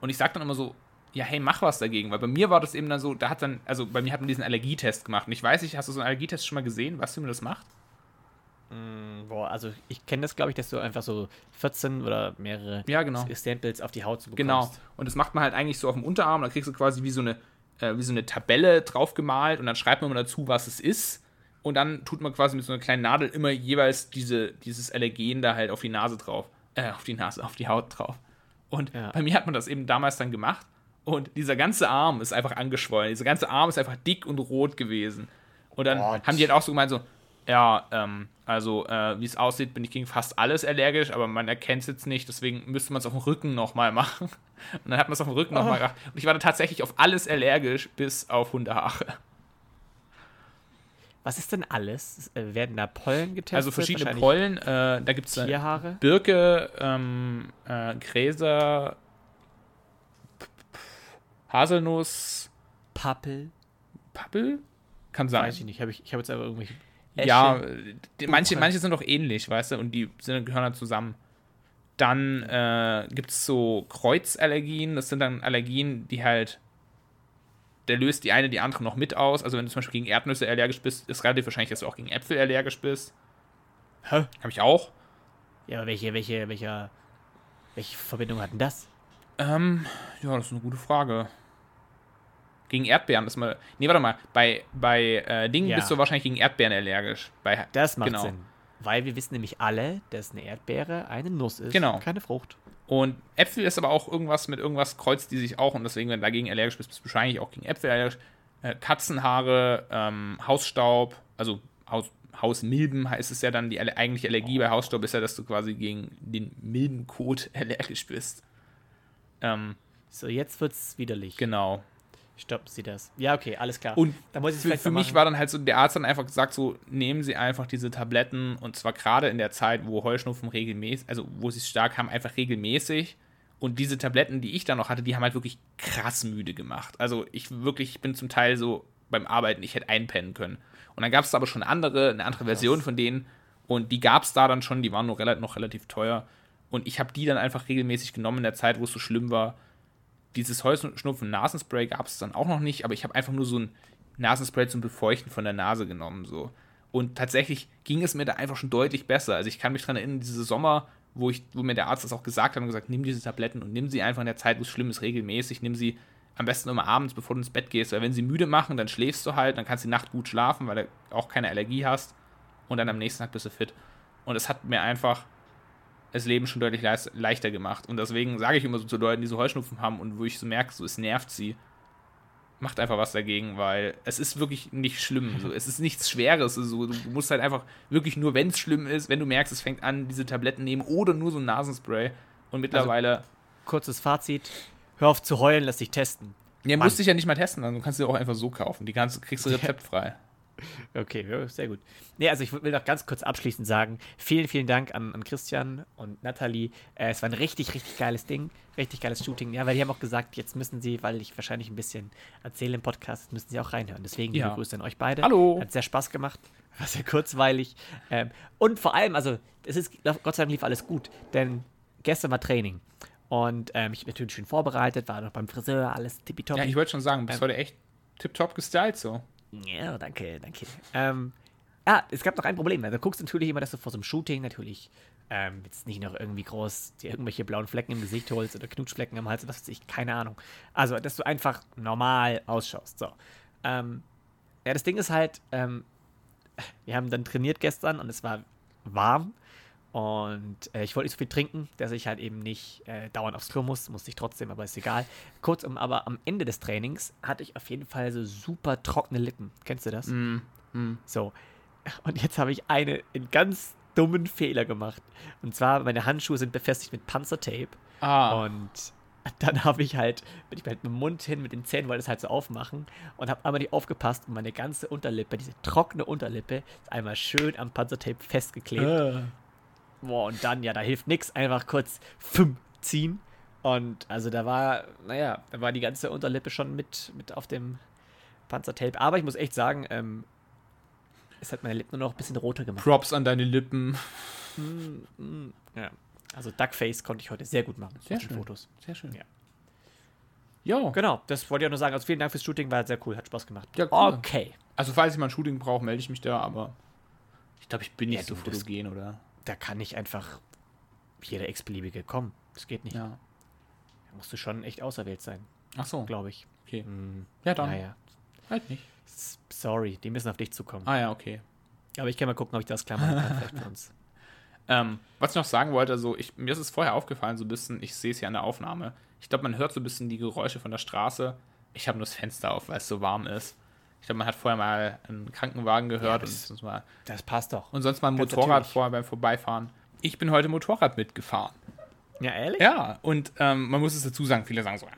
S2: Und ich sag dann immer so, ja, hey, mach was dagegen. Weil bei mir war das eben dann so, da hat dann, also bei mir hat man diesen Allergietest gemacht. Und ich weiß nicht, hast du so einen Allergietest schon mal gesehen, was für mir das macht?
S1: Boah, also ich kenne das, glaube ich, dass du einfach so 14 oder mehrere
S2: Ja, genau.
S1: Samples auf die Haut zu bekommst.
S2: Genau. Und das macht man halt eigentlich so auf dem Unterarm. Da kriegst du quasi wie so eine, äh, wie so eine Tabelle drauf gemalt und dann schreibt man mal dazu, was es ist. Und dann tut man quasi mit so einer kleinen Nadel immer jeweils diese, dieses Allergen da halt auf die Nase drauf. Äh, auf die Nase, auf die Haut drauf. Und
S1: Ja.
S2: bei mir hat man das eben damals dann gemacht. Und dieser ganze Arm ist einfach angeschwollen. Dieser ganze Arm ist einfach dick und rot gewesen. Und dann
S1: Gott.
S2: haben die halt auch so gemeint, so, ja, ähm, also äh, wie es aussieht, bin ich gegen fast alles allergisch, aber man erkennt es jetzt nicht, deswegen müsste man es auf dem Rücken nochmal machen. [laughs] Und dann hat man es auf dem Rücken nochmal gemacht. Und ich war da tatsächlich auf alles allergisch, bis auf Hundehaare.
S1: Was ist denn alles? Äh, werden da Pollen getestet?
S2: Also verschiedene Pollen, äh, da gibt es
S1: Tierhaare?
S2: Birke, ähm, äh, Gräser, Haselnuss,
S1: Pappel?
S2: Pappel? Kann sein.
S1: Weiß ich nicht. Hab ich ich habe jetzt aber irgendwelche.
S2: Ja, manche, manche sind doch ähnlich, weißt du, und die sind, gehören dann zusammen. Dann äh, gibt es so Kreuzallergien, das sind dann Allergien, die halt, der löst die eine die andere noch mit aus. Also wenn du zum Beispiel gegen Erdnüsse allergisch bist, ist relativ wahrscheinlich, dass du auch gegen Äpfel allergisch bist.
S1: Hä?
S2: Habe ich auch.
S1: Ja, aber welche, welche, welche, welche Verbindung hat denn das?
S2: Ähm, ja, das ist eine gute Frage. Gegen Erdbeeren. Das mal, nee, warte mal. Bei, bei äh, Dingen
S1: Ja.
S2: bist du wahrscheinlich gegen Erdbeeren allergisch. Bei,
S1: Das macht
S2: genau.
S1: Sinn. Weil wir wissen nämlich alle, dass eine Erdbeere eine Nuss ist.
S2: Genau.
S1: Keine Frucht.
S2: Und Äpfel ist aber auch irgendwas mit irgendwas kreuzt die sich auch und deswegen, wenn du dagegen allergisch bist, bist du wahrscheinlich auch gegen Äpfel allergisch. Äh, Katzenhaare, ähm, Hausstaub, also Haus, Hausmilben heißt es ja dann, die eigentliche Allergie bei Hausstaub ist ja, dass du quasi gegen den Milbenkot [laughs] allergisch bist. Ähm,
S1: So, jetzt wird's widerlich.
S2: genau.
S1: Stoppen Sie das. Ja, okay, alles klar.
S2: Und
S1: da muss ich es
S2: Für,
S1: vielleicht
S2: für mich war dann halt so, der Arzt hat einfach gesagt, so, nehmen Sie einfach diese Tabletten und zwar gerade in der Zeit, wo Heuschnupfen regelmäßig, also wo sie stark haben, einfach regelmäßig. Und diese Tabletten, die ich dann noch hatte, die haben halt wirklich krass müde gemacht. Also ich wirklich, ich bin zum Teil so beim Arbeiten, ich hätte einpennen können. Und dann gab es aber schon andere, eine andere Version von denen und die gab es da dann schon, die waren noch, noch relativ teuer. Und ich habe die dann einfach regelmäßig genommen in der Zeit, wo es so schlimm war dieses Heuschnupfen-Nasenspray gab es dann auch noch nicht, aber ich habe einfach nur so ein Nasenspray zum Befeuchten von der Nase genommen. So. Und tatsächlich ging es mir da einfach schon deutlich besser. Also ich kann mich daran erinnern, diese Sommer, wo, ich, wo mir der Arzt das auch gesagt hat und gesagt, nimm diese Tabletten und nimm sie einfach in der Zeit, wo es schlimm ist, regelmäßig. Nimm sie am besten immer abends, bevor du ins Bett gehst. Weil wenn sie müde machen, dann schläfst du halt, dann kannst du die Nacht gut schlafen, weil du auch keine Allergie hast. Und dann am nächsten Tag bist du fit. Und es hat mir einfach das Leben schon deutlich leichter gemacht. Und deswegen sage ich immer so zu Leuten, die so Heuschnupfen haben und wo ich so merke, so es nervt sie, macht einfach was dagegen, weil es ist wirklich nicht schlimm. So, es ist nichts Schweres. So, du musst halt einfach wirklich nur, wenn es schlimm ist, wenn du merkst, es fängt an, diese Tabletten nehmen oder nur so ein Nasenspray. Und mittlerweile,
S1: Kurzes Fazit. Hör auf zu heulen, lass dich testen.
S2: ja,
S1: Mann.
S2: musst dich ja nicht mal testen, also du kannst sie auch einfach so kaufen. Die kannst, kriegst du rezeptfrei.
S1: Okay, ja, sehr gut. Nee, also ich will noch ganz kurz abschließend sagen, vielen, vielen Dank an, an Christian und Nathalie. Äh, es war ein richtig, richtig geiles Ding, richtig geiles Shooting. Ja, weil die haben auch gesagt, jetzt müssen sie, weil ich wahrscheinlich ein bisschen erzähle im Podcast, müssen sie auch reinhören. Deswegen
S2: Ja.
S1: liebe Grüße an euch beide.
S2: Hallo.
S1: Hat sehr Spaß gemacht, [laughs] war sehr kurzweilig. Ähm, und vor allem, also es ist, Gott sei Dank lief alles gut, denn gestern war Training. Und ähm, ich bin natürlich schön vorbereitet, war noch beim Friseur, alles tippitoppi.
S2: Ja, ich wollte schon sagen, du bist
S1: Ähm.
S2: heute echt tipptopp gestylt so.
S1: Ja, danke, danke. Ähm, ah, es gab noch ein Problem. Also, du guckst natürlich immer, dass du vor so einem Shooting natürlich ähm, jetzt nicht noch irgendwie groß dir irgendwelche blauen Flecken im Gesicht holst oder Knutschflecken am Hals, was weiß ich, keine Ahnung. Also, dass du einfach normal ausschaust. So. Ähm, ja, das Ding ist halt, ähm, wir haben dann trainiert gestern und es war warm. Und äh, ich wollte nicht so viel trinken, dass ich halt eben nicht äh, dauernd aufs Klo muss. Musste ich trotzdem, aber ist egal. Kurzum, aber am Ende des Trainings hatte ich auf jeden Fall so super trockene Lippen. Kennst du das?
S2: Mm,
S1: So. [laughs] Und jetzt habe ich eine, einen ganz dummen Fehler gemacht. Und zwar, meine Handschuhe sind befestigt mit Panzertape.
S2: Ah,
S1: Und [laughs] dann habe ich halt, bin ich halt mit dem Mund hin, mit den Zähnen wollte es halt so aufmachen und habe einmal nicht aufgepasst und meine ganze Unterlippe, diese trockene Unterlippe, ist einmal schön am Panzertape festgeklebt. Boah, und dann, ja, da hilft nichts, einfach kurz fünf ziehen. Und also da war, naja, da war die ganze Unterlippe schon mit, mit auf dem Panzertape. Aber ich muss echt sagen, ähm, es hat meine Lippen nur noch ein bisschen roter gemacht.
S2: Props an deine Lippen.
S1: Ja. Also Duckface konnte ich heute sehr gut machen.
S2: Sehr schön.
S1: Fotos.
S2: Sehr schön.
S1: Ja.
S2: Jo.
S1: Genau, das wollte ich auch nur sagen. Also vielen Dank fürs Shooting, war sehr cool, hat Spaß gemacht.
S2: Ja, cool.
S1: Okay.
S2: Also falls ich mal ein Shooting brauche, melde ich mich da, aber ich glaube, ich bin
S1: Ja,
S2: nicht so
S1: du, das-
S2: fotogen, oder?
S1: Da kann nicht einfach jeder x-beliebige kommen. Das geht nicht.
S2: Ja.
S1: Da musst du schon echt auserwählt sein,
S2: Ach so,
S1: glaube ich.
S2: okay.
S1: Hm,
S2: Ja, dann
S1: naja.
S2: halt nicht.
S1: Sorry, die müssen auf dich zukommen.
S2: Ah ja, okay.
S1: Aber ich kann mal gucken, ob ich das klar machen kann, vielleicht für uns. [laughs]
S2: Ähm, was ich noch sagen wollte, so ich, mir ist es vorher aufgefallen, so ein bisschen, ich sehe es ja in der Aufnahme. Ich glaube, man hört so ein bisschen die Geräusche von der Straße. Ich habe nur das Fenster auf, weil es so warm ist. Ich glaube, man hat vorher mal einen Krankenwagen gehört
S1: das-
S2: und, sonst mal,
S1: Das passt doch.
S2: und sonst mal ein
S1: Ganz
S2: Motorrad
S1: natürlich.
S2: vorher beim Vorbeifahren. Ich bin heute Motorrad mitgefahren.
S1: Ja, ehrlich?
S2: Ja, und ähm, man muss es dazu sagen, viele sagen so, "Ah,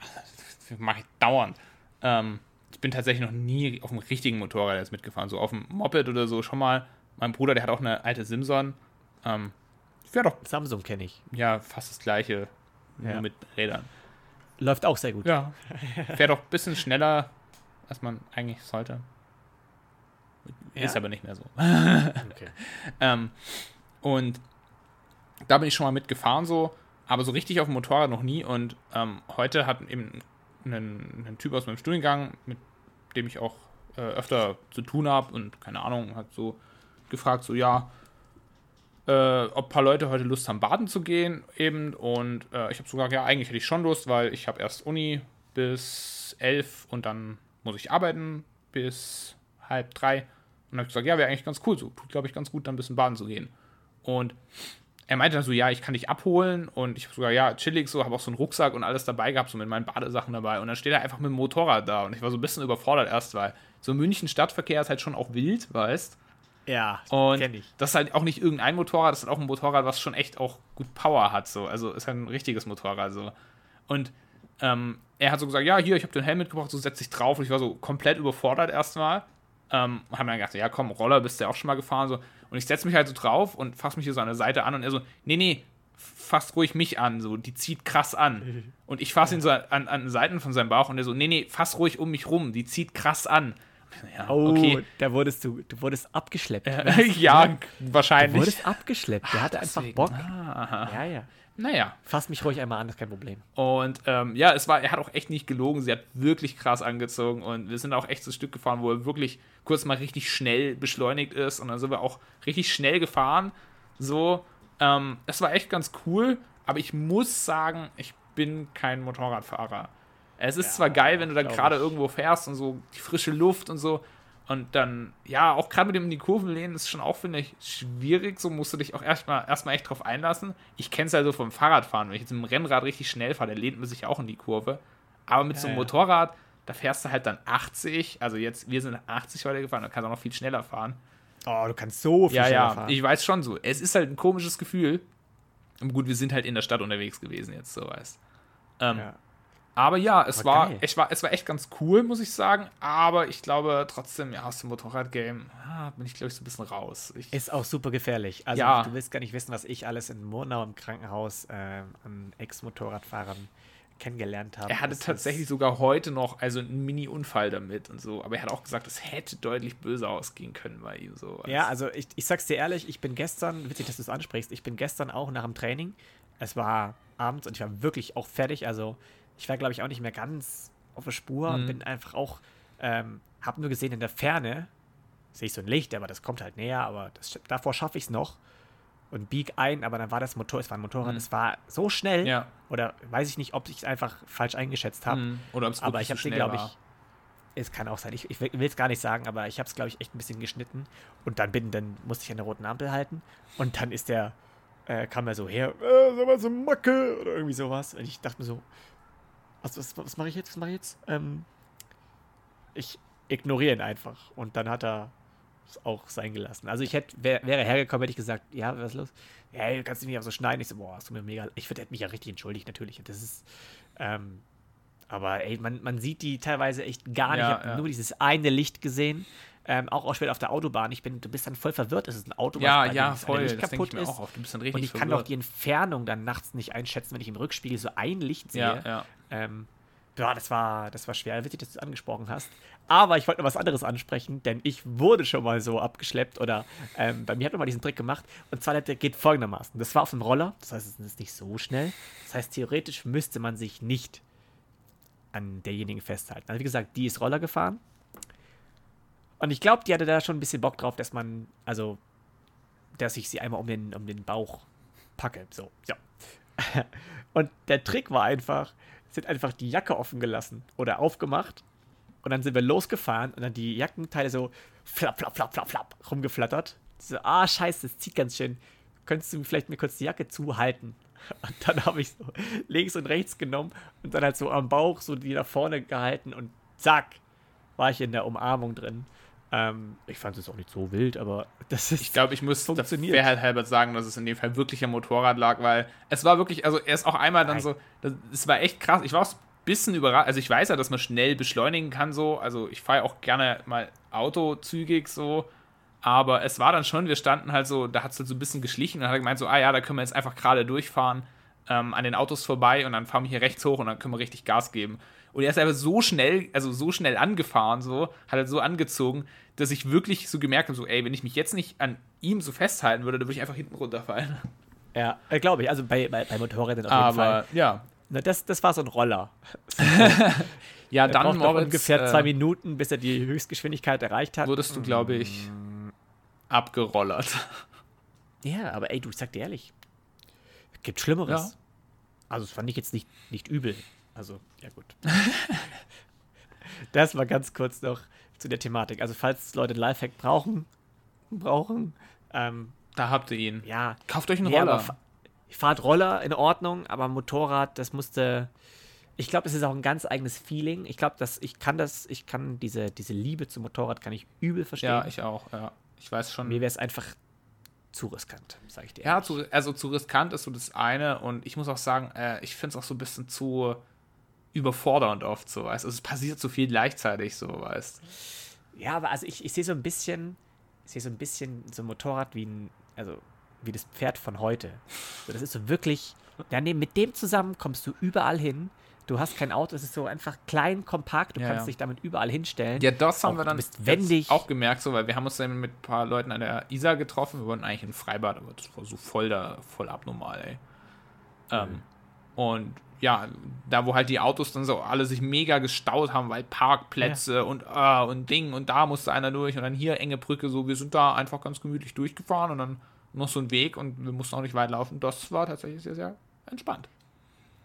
S2: das mache ich dauernd. Ähm, ich bin tatsächlich noch nie auf einem richtigen Motorrad jetzt mitgefahren, so auf dem Moped oder so schon mal. Mein Bruder, der hat auch eine alte Simson. Ähm, ich wäre doch
S1: Samsung kenne ich.
S2: ja fast das gleiche, nur
S1: Ja.
S2: mit Rädern.
S1: Läuft auch sehr gut.
S2: Ja, fährt doch ein bisschen schneller, als man eigentlich sollte. Ist
S1: Ja?
S2: aber nicht mehr so. [laughs]
S1: Okay.
S2: Ähm, und da bin ich schon mal mitgefahren so, aber so richtig auf dem Motorrad noch nie. Und ähm, heute hat eben ein, ein Typ aus meinem Studiengang, mit dem ich auch äh, öfter zu tun habe und keine Ahnung, hat so gefragt, so ja, äh, ob ein paar Leute heute Lust haben, baden zu gehen eben. Und äh, ich habe so gesagt, ja, eigentlich hätte ich schon Lust, weil ich habe erst Uni bis elf und dann muss ich arbeiten bis halb drei. Und dann habe ich gesagt, ja, wäre eigentlich ganz cool so. Tut, glaube ich, ganz gut, dann ein bisschen baden zu gehen. Und er meinte dann so, ja, ich kann dich abholen. Und ich habe sogar, ja, chillig so, habe auch so einen Rucksack und alles dabei gehabt, so mit meinen Badesachen dabei. Und dann steht er einfach mit dem Motorrad da. Und ich war so ein bisschen überfordert erst, weil so München Stadtverkehr ist halt schon auch wild, weißt
S1: Ja,
S2: und
S1: kenn ich.
S2: das ist halt auch nicht irgendein Motorrad, das ist halt auch ein Motorrad, was schon echt auch gut Power hat. So. Also ist halt ein richtiges Motorrad. So. Und ähm, er hat so gesagt, ja, hier, ich habe den Helm mitgebracht, so setz dich drauf. Und ich war so komplett überfordert erstmal. Ähm, und habe dann gedacht, ja komm, Roller bist du ja auch schon mal gefahren. So. Und ich setze mich halt so drauf und fasse mich hier so an der Seite an und er so, nee, nee, fass ruhig mich an, so, die zieht krass an. [laughs] Und ich fasse ihn so an, an den Seiten von seinem Bauch und er so, nee, nee, fass ruhig um mich rum, die zieht krass an. Ja,
S1: Oh,
S2: okay.
S1: da wurdest du, du wurdest abgeschleppt. [laughs]
S2: ja,
S1: Du
S2: wahrscheinlich.
S1: wurdest abgeschleppt. Der hatte einfach
S2: Deswegen.
S1: Bock.
S2: Ah,
S1: Ja, ja.
S2: Naja.
S1: Fass mich ruhig einmal an, das ist kein Problem.
S2: Und ähm, ja, es war, er hat auch echt nicht gelogen. Sie hat wirklich krass angezogen und wir sind auch echt so ein Stück gefahren, wo er wirklich kurz mal richtig schnell beschleunigt ist und dann sind wir auch richtig schnell gefahren. So, ähm, es war echt ganz cool, aber ich muss sagen, ich bin kein Motorradfahrer. Es ist
S1: Ja,
S2: zwar geil, wenn du dann gerade irgendwo fährst und so die frische Luft und so. Und dann, ja, auch gerade mit dem in die Kurven lehnen ist schon auch, finde ich, schwierig. So musst du dich auch erstmal erstmal echt drauf einlassen. Ich kenne es ja so vom Fahrradfahren. Wenn ich jetzt mit dem Rennrad richtig schnell fahre, der lehnt man sich auch in die Kurve. Aber mit so einem
S1: Ja, ja.
S2: Motorrad, da fährst du halt dann 80. Also jetzt, wir sind 80 heute gefahren, da kannst du auch noch viel schneller fahren.
S1: Oh, du kannst so viel
S2: Ja,
S1: schneller
S2: ja,
S1: fahren.
S2: ich weiß schon so. Es ist halt ein komisches Gefühl. Und gut, wir sind halt in der Stadt unterwegs gewesen jetzt, so weißt. Ähm,
S1: ja.
S2: Aber ja, es war,
S1: geil.
S2: es war, es war echt ganz cool, muss ich sagen. Aber ich glaube trotzdem, ja, aus dem Motorrad-Game ah, bin ich, glaube ich, so ein bisschen raus. Ich,
S1: Ist auch super gefährlich. Also
S2: Ja.
S1: du willst gar nicht wissen, was ich alles in Murnau im Krankenhaus äh, an Ex-Motorradfahrern kennengelernt habe.
S2: er hatte tatsächlich sogar heute noch also einen Mini-Unfall damit und so. Aber er hat auch gesagt, es hätte deutlich böser ausgehen können bei ihm. So.
S1: Ja, also ich, ich sag's dir ehrlich, ich bin gestern, witzig, dass du es ansprichst, ich bin gestern auch nach dem Training. Es war abends und ich war wirklich auch fertig. Also ich war, glaube ich, auch nicht mehr ganz auf der Spur und
S2: Mhm.
S1: bin einfach auch, ähm, hab nur gesehen in der Ferne, sehe ich so ein Licht, aber das kommt halt näher, aber das, davor schaffe ich es noch und bieg ein, aber dann war das Motor, es war ein Motorrad,
S2: Mhm.
S1: es war so schnell.
S2: Ja.
S1: Oder weiß ich nicht, ob ich es einfach falsch eingeschätzt habe.
S2: Mhm. Oder ob es
S1: Aber ich habe glaube ich. Es kann auch sein. Ich, ich will es gar nicht sagen, aber ich habe es, glaube ich, echt ein bisschen geschnitten. Und dann bin, dann musste ich an der roten Ampel halten. Und dann ist der, äh, kam er so her, äh, mal so Macke oder irgendwie sowas. Und ich dachte mir so, was, was, was mache ich jetzt? Was mache ich jetzt? Ähm, ich ignoriere ihn einfach. Und dann hat er es auch sein gelassen. Also ich hätte, wär, wäre hergekommen, hätte ich gesagt, ja, was ist los? Ja, kannst du mich auch so schneiden? Ich so, boah, hast du mir mega. Ich hätte mich ja richtig entschuldigt, natürlich. Das ist, ähm, aber ey, man, man sieht die teilweise echt gar nicht.
S2: Ja,
S1: ich habe
S2: ja.
S1: nur dieses eine Licht gesehen. Ähm, auch, auch später auf der Autobahn. Ich bin, du bist dann voll verwirrt. Es ist ein Auto,
S2: Ja,
S1: dem
S2: ja, voll.
S1: Licht kaputt ist.
S2: auch
S1: Und ich kann doch
S2: verwirrt.
S1: die Entfernung dann nachts nicht einschätzen, wenn ich im Rückspiegel so ein Licht sehe.
S2: Ja, ja.
S1: Ähm, ja, das war, das war schwer. Witzig, dass du es angesprochen hast. Aber ich wollte noch was anderes ansprechen, denn ich wurde schon mal so abgeschleppt oder ähm, bei mir hat man mal diesen Trick gemacht. Und zwar der geht folgendermaßen. Das war auf dem Roller, das heißt, es ist nicht so schnell. Das heißt, theoretisch müsste man sich nicht an derjenigen festhalten. Also wie gesagt, die ist Roller gefahren. Und ich glaube, die hatte da schon ein bisschen Bock drauf, dass man, also, dass ich sie einmal um den, um den Bauch packe. So, ja. [laughs] Und der Trick war einfach, sie hat einfach die Jacke offen gelassen oder aufgemacht. Und dann sind wir losgefahren und dann die Jackenteile so flapp, flapp, flapp, flapp, flapp rumgeflattert. So, ah, scheiße, das zieht ganz schön. Könntest du vielleicht mir kurz die Jacke zuhalten? [laughs] Und dann habe ich so links und rechts genommen und dann halt so am Bauch so die nach vorne gehalten und zack, war ich in der Umarmung drin. Ähm, ich fand es auch nicht so wild, aber das ist.
S2: Ich glaube, ich muss der
S1: Funktioniert.
S2: Fairheit halber sagen, dass es in dem Fall wirklich am Motorrad lag, weil es war wirklich, also er ist auch einmal dann
S1: Nein.
S2: so, das, es war echt krass. Ich war auch ein bisschen überrascht. Also ich weiß ja, dass man schnell beschleunigen kann so. Also ich fahre ja auch gerne mal Auto zügig so. Aber es war dann schon, wir standen halt so, da hat es halt so ein bisschen geschlichen und dann hat er gemeint so, ah ja, da können wir jetzt einfach gerade durchfahren ähm, an den Autos vorbei und dann fahren wir hier rechts hoch und dann können wir richtig Gas geben. Und er ist einfach so schnell, also so schnell angefahren, so, hat er so angezogen, dass ich wirklich so gemerkt habe, so, ey, wenn ich mich jetzt nicht an ihm so festhalten würde, dann würde ich einfach hinten runterfallen.
S1: Ja, äh, glaube ich. Also bei, bei, bei Motorrädern auf jeden Fall.
S2: Aber ja.
S1: Na, das, das war so ein Roller. [laughs]
S2: Ja,
S1: Er
S2: dann Moritz,
S1: ungefähr
S2: äh,
S1: zwei Minuten, bis er die Höchstgeschwindigkeit erreicht hat.
S2: wurdest du, glaube ich, abgerollert.
S1: Ja, aber ey, du, ich sag dir ehrlich, gibt Schlimmeres.
S2: Ja.
S1: Also, das fand ich jetzt nicht, nicht übel. Also, ja, gut. [laughs] das war ganz kurz noch zu der Thematik. Also, falls Leute Lifehack brauchen, brauchen, ähm,
S2: Da habt ihr ihn.
S1: ja,
S2: Kauft euch einen
S1: Nee,
S2: Roller.
S1: Fa- Fahrradroller in Ordnung, aber Motorrad, das musste. Ich glaube, es ist auch ein ganz eigenes Feeling. Ich glaube, dass ich kann das, ich kann diese, diese Liebe zum Motorrad kann ich übel verstehen.
S2: ja, ich auch, ja. Ich weiß schon.
S1: Mir wäre es einfach zu riskant, sage ich dir.
S2: Ja, zu, also zu riskant ist so das eine und ich muss auch sagen, äh, ich finde es auch so ein bisschen zu überfordernd oft so, weißt Also es passiert so viel gleichzeitig so, weißt
S1: Ja, aber also ich, ich sehe so ein bisschen, ich sehe so ein bisschen so ein Motorrad wie ein, also wie das Pferd von heute. So, das ist so wirklich, ja, nee, mit dem zusammen kommst du überall hin. Du hast kein Auto, es ist so einfach klein, kompakt, du
S2: Ja,
S1: kannst
S2: ja.
S1: dich damit überall hinstellen.
S2: Ja, das haben
S1: Auch
S2: wir dann
S1: wendig.
S2: auch gemerkt, so, weil wir haben uns dann mit ein paar Leuten an der Isar getroffen. Wir wollten eigentlich in Freibad, aber das war so voll da, voll abnormal, ey. Ähm, und ja, da wo halt die Autos dann so alle sich mega gestaut haben, weil Parkplätze und ah, und Ding und da musste einer durch und dann hier enge Brücke, so wir sind da einfach ganz gemütlich durchgefahren und dann noch so ein Weg und wir mussten auch nicht weit laufen. Das war tatsächlich sehr, sehr entspannt.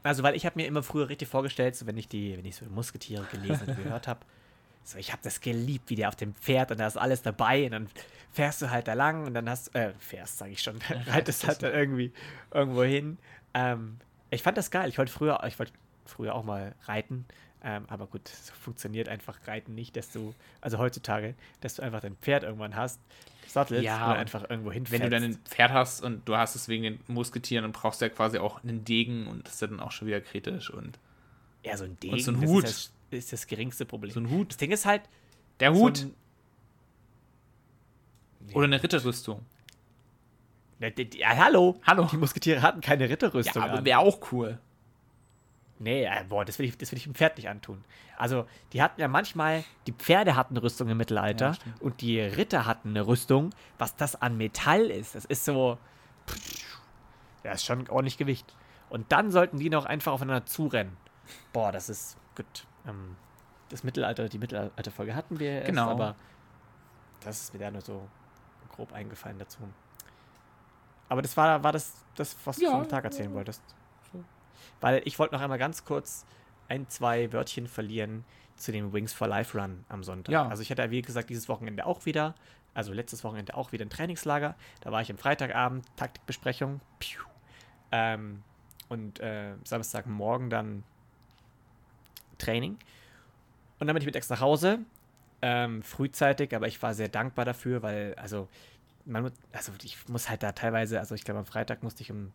S1: Also, weil ich habe mir immer früher richtig vorgestellt, so wenn ich die, wenn ich so Musketiere gelesen und gehört habe, [laughs] so ich habe das geliebt, wie der auf dem Pferd und da ist alles dabei und dann fährst du halt da lang und dann hast, äh, fährst, sage ich schon, [laughs] reitest halt da irgendwie irgendwo hin. Ähm, ich fand das geil. Ich wollte früher, ich wollte früher auch mal reiten, ähm, aber gut, [laughs] so funktioniert einfach Reiten nicht, dass du, also heutzutage, dass du einfach dein Pferd irgendwann hast, sattelst
S2: Ja,
S1: und einfach irgendwo
S2: Wenn
S1: hinfährst.
S2: du dann ein Pferd hast und du hast es wegen den Musketieren, dann brauchst du ja quasi auch einen Degen und das ist ja dann auch schon wieder kritisch und
S1: ja, so ein Degen,
S2: so ein Hut.
S1: Ist, das, ist das geringste Problem.
S2: so ein Hut.
S1: das Ding ist halt,
S2: Der
S1: so
S2: Hut
S1: ein-
S2: oder eine Ritterrüstung.
S1: Ja, die, die, ja, hallo.
S2: Hallo.
S1: Die Musketiere hatten keine
S2: Ja,
S1: Ritterrüstung.
S2: aber
S1: an.
S2: wäre auch cool.
S1: Nee, äh, boah, das will, ich, das will ich dem Pferd nicht antun. Also, die hatten ja manchmal, die Pferde hatten Rüstung im Mittelalter
S2: Ja,
S1: und die Ritter hatten eine Rüstung. Was das an Metall ist, das ist so. Ja, ist schon ordentlich Gewicht. Und dann sollten die noch einfach aufeinander zurennen. Boah, das ist gut. Ähm, das Mittelalter, die Mittelalterfolge hatten wir erst,
S2: Genau.
S1: aber das ist mir da nur so grob eingefallen dazu. Aber das war, war das, das, was
S2: Ja,
S1: du vom Tag erzählen wolltest.
S2: so.
S1: Weil ich wollte noch einmal ganz kurz ein, zwei Wörtchen verlieren zu dem Wings for Life Run am Sonntag.
S2: Ja.
S1: Also ich hatte, wie gesagt, dieses Wochenende auch wieder, also letztes Wochenende auch wieder ein Trainingslager. Da war ich am Freitagabend, Taktikbesprechung. Piu. Ähm, und äh, Samstagmorgen dann Training. Und dann bin ich mittags nach Hause, ähm, frühzeitig, aber ich war sehr dankbar dafür, weil, also, man, also ich muss halt da teilweise, also ich glaube am Freitag musste ich um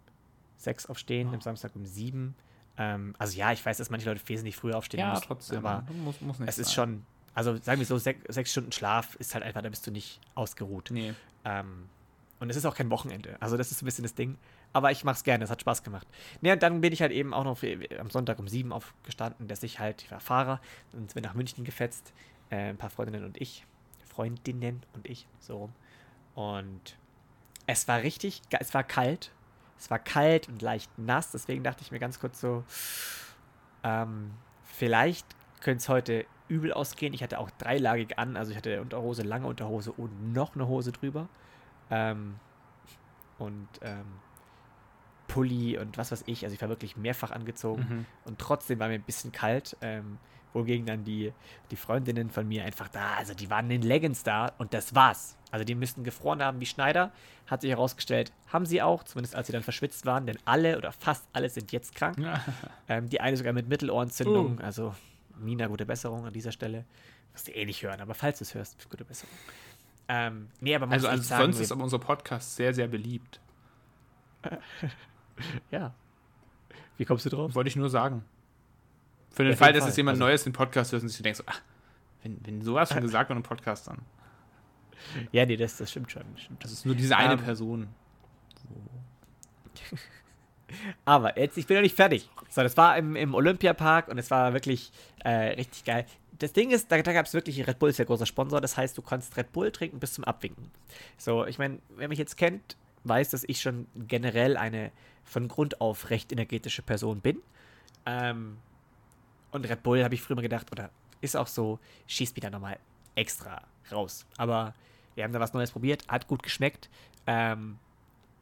S1: sechs aufstehen, am Samstag um sieben. Ähm, also ja, ich weiß, dass manche Leute wesentlich früher aufstehen
S2: Ja,
S1: müssen,
S2: trotzdem.
S1: aber
S2: muss, muss nicht
S1: es ist
S2: sein.
S1: schon, also sagen wir so, sech, sechs Stunden Schlaf ist halt einfach, da bist du nicht ausgeruht.
S2: Nee.
S1: Ähm, und es ist auch kein Wochenende. Also das ist ein bisschen das Ding. Aber ich mache es gerne, es hat Spaß gemacht. Ne, und dann bin ich halt eben auch noch für, am Sonntag um sieben aufgestanden, dass ich halt, ich war Fahrer und sind wir nach München gefetzt. Äh, ein paar Freundinnen und ich. Freundinnen und ich, so rum. Und es war richtig, es war kalt. Es war kalt und leicht nass, deswegen dachte ich mir ganz kurz so, ähm, vielleicht könnte es heute übel ausgehen. Ich hatte auch dreilagig an, also ich hatte Unterhose, lange Unterhose und noch eine Hose drüber. Ähm, und ähm, Pulli und was weiß ich. Also ich war wirklich mehrfach angezogen
S2: Mhm.
S1: und trotzdem war mir ein bisschen kalt. Ähm, wogegen dann die, die Freundinnen von mir einfach da, also die waren in Leggings da und das war's. Also die müssten gefroren haben wie Schneider, hat sich herausgestellt, haben sie auch, zumindest als sie dann verschwitzt waren, denn alle oder fast alle sind jetzt krank. Ähm, die eine sogar mit Mittelohrentzündung,
S2: Uh.
S1: also Nina, gute Besserung an dieser Stelle. Wirst du eh nicht hören, aber falls du es hörst, gute Besserung. Ähm, nee, aber man
S2: Also,
S1: muss
S2: also
S1: sagen,
S2: sonst ist aber unser Podcast sehr, sehr beliebt. [laughs]
S1: ja. Wie kommst du drauf?
S2: Wollte ich nur sagen. Für den
S1: auf
S2: Fall, dass es jemand
S1: Also-
S2: Neues den Podcast hört und sich denkt so, ach, wenn, wenn sowas schon [laughs] gesagt wird im Podcast, dann. [laughs]
S1: Ja, nee, das, das stimmt schon. Das stimmt
S2: Das ist nur diese eine
S1: Ähm,
S2: Person. [laughs]
S1: Aber jetzt, ich bin noch nicht fertig. So, das war im, im Olympiapark und es war wirklich äh, richtig geil. Das Ding ist, da, da gab es wirklich, Red Bull ist ja großer Sponsor, das heißt, du kannst Red Bull trinken bis zum Abwinken. So, ich meine, wer mich jetzt kennt, weiß, dass ich schon generell eine von Grund auf recht energetische Person bin. Ähm, und Red Bull habe ich früher mal gedacht, oder ist auch so, schießt mich da nochmal extra raus. Aber wir haben da was Neues probiert, hat gut geschmeckt. Ähm,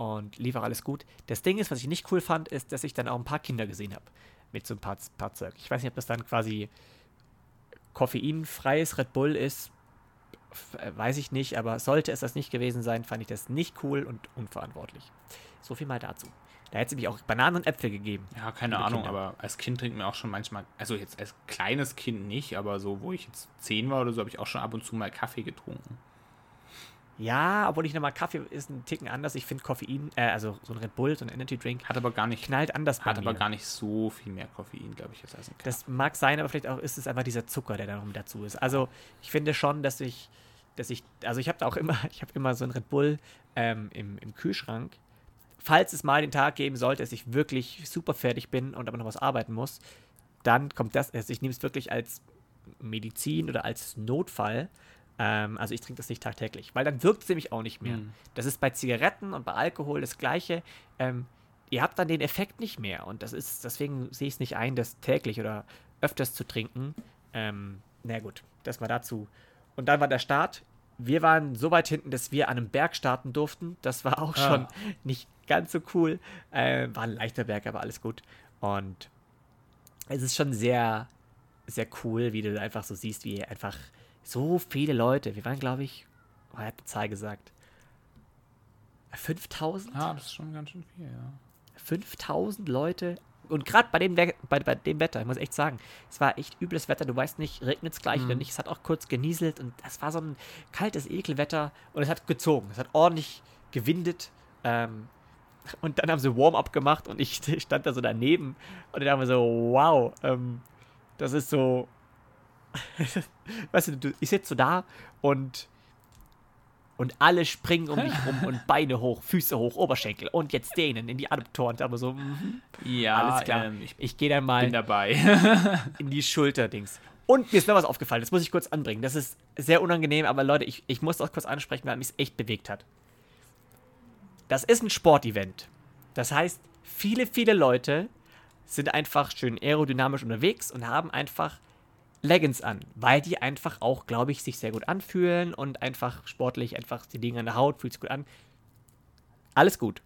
S1: und lief auch alles gut. Das Ding ist, was ich nicht cool fand, ist, dass ich dann auch ein paar Kinder gesehen habe mit so ein paar, paar Zeug. Ich weiß nicht, ob das dann quasi koffeinfreies Red Bull ist, äh, weiß ich nicht, aber sollte es das nicht gewesen sein, fand ich das nicht cool und unverantwortlich. So viel mal dazu. Da hätte es mich auch Bananen und Äpfel gegeben.
S2: Ja, keine Ahnung, Kinder. aber als Kind trinkt mir auch schon manchmal, also jetzt als kleines Kind nicht, aber so, wo ich jetzt zehn war oder so, habe ich auch schon ab und zu mal Kaffee getrunken.
S1: Ja, obwohl ich nochmal Kaffee ist ein Ticken anders. Ich finde Koffein, äh, also so ein Red Bull, so ein Energy Drink.
S2: Hat aber gar nicht.
S1: Knallt anders
S2: Hat aber gar nicht so viel mehr Koffein, glaube ich, jetzt als
S1: ein Kaffee. Das mag sein, aber vielleicht auch ist es einfach dieser Zucker, der da noch mit dazu ist. Also ich finde schon, dass ich, dass ich, also ich habe da auch immer, [laughs] ich habe immer so ein Red Bull ähm, im, im Kühlschrank. Falls es mal den Tag geben sollte, dass ich wirklich super fertig bin und aber noch was arbeiten muss, dann kommt das, also ich nehme es wirklich als Medizin oder als Notfall ähm, also ich trinke das nicht tagtäglich, weil dann wirkt es nämlich auch nicht mehr. Mhm. Das ist bei Zigaretten und bei Alkohol das Gleiche. Ähm, ihr habt dann den Effekt nicht mehr. Und das ist, deswegen sehe ich es nicht ein, das täglich oder öfters zu trinken. Ähm, na gut, das war dazu. Und dann war der Start. Wir waren so weit hinten, dass wir an einem Berg starten durften. Das war auch ah. schon nicht ganz so cool. Äh, war ein leichter Berg, aber alles gut. Und es ist schon sehr, sehr cool, wie du einfach so siehst, wie einfach so viele Leute. Wir waren, glaube ich, oh, er hat eine Zahl gesagt. 5000?
S2: Ja, das ist schon ganz schön viel, ja.
S1: 5000 Leute. Und gerade bei, dem bei, bei dem Wetter, ich muss echt sagen, es war echt übles Wetter. Du weißt nicht, regnet es gleich mhm. oder nicht. Es hat auch kurz genieselt und es war so ein kaltes Ekelwetter und es hat gezogen. Es hat ordentlich gewindet. Ähm, und dann haben sie Warm-up gemacht und ich [laughs] stand da so daneben und dann haben wir so, wow, ähm, das ist so, [laughs] weißt du, ich sitze so da und und alle springen um mich rum und Beine hoch, Füße hoch, Oberschenkel und jetzt denen in die Adoptoren. Aber so, mm,
S2: ja, alles klar. Ähm,
S1: ich, ich gehe dann mal
S2: bin dabei. [laughs]
S1: in die Schulterdings. Und mir ist noch was aufgefallen, das muss ich kurz anbringen. Das ist sehr unangenehm, aber Leute, ich, ich muss das kurz ansprechen, weil mich es echt bewegt hat. Das ist ein Sportevent. Das heißt, viele, viele Leute sind einfach schön aerodynamisch unterwegs und haben einfach Leggings an, weil die einfach auch, glaube ich, sich sehr gut anfühlen und einfach sportlich einfach die Dinge an der Haut, fühlt sich gut an. Alles gut.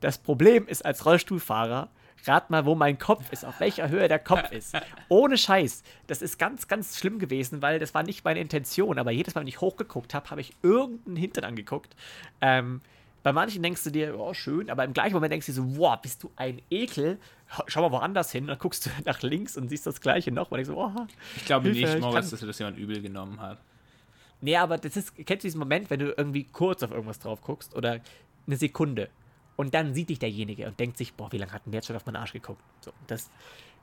S1: Das Problem ist als Rollstuhlfahrer, rat mal, wo mein Kopf ist, auf welcher Höhe der Kopf [laughs] ist. Ohne Scheiß. Das ist ganz, ganz schlimm gewesen, weil das war nicht meine Intention, aber jedes Mal, wenn ich hochgeguckt habe, habe ich irgendeinen Hintern angeguckt. Ähm, bei manchen denkst du dir, oh, schön, aber im gleichen Moment denkst du dir so, wow, bist du ein Ekel. Schau mal woanders hin. Dann guckst du [laughs] nach links und siehst das Gleiche noch. Und denkst so, oh,
S2: ich glaube Hilfe, nicht, Moritz, dass dir das jemand übel genommen hat.
S1: Nee, aber das ist, kennst du diesen Moment, wenn du irgendwie kurz auf irgendwas drauf guckst oder eine Sekunde und dann sieht dich derjenige und denkt sich, boah, wie lange hat denn der jetzt schon auf meinen Arsch geguckt? So, das,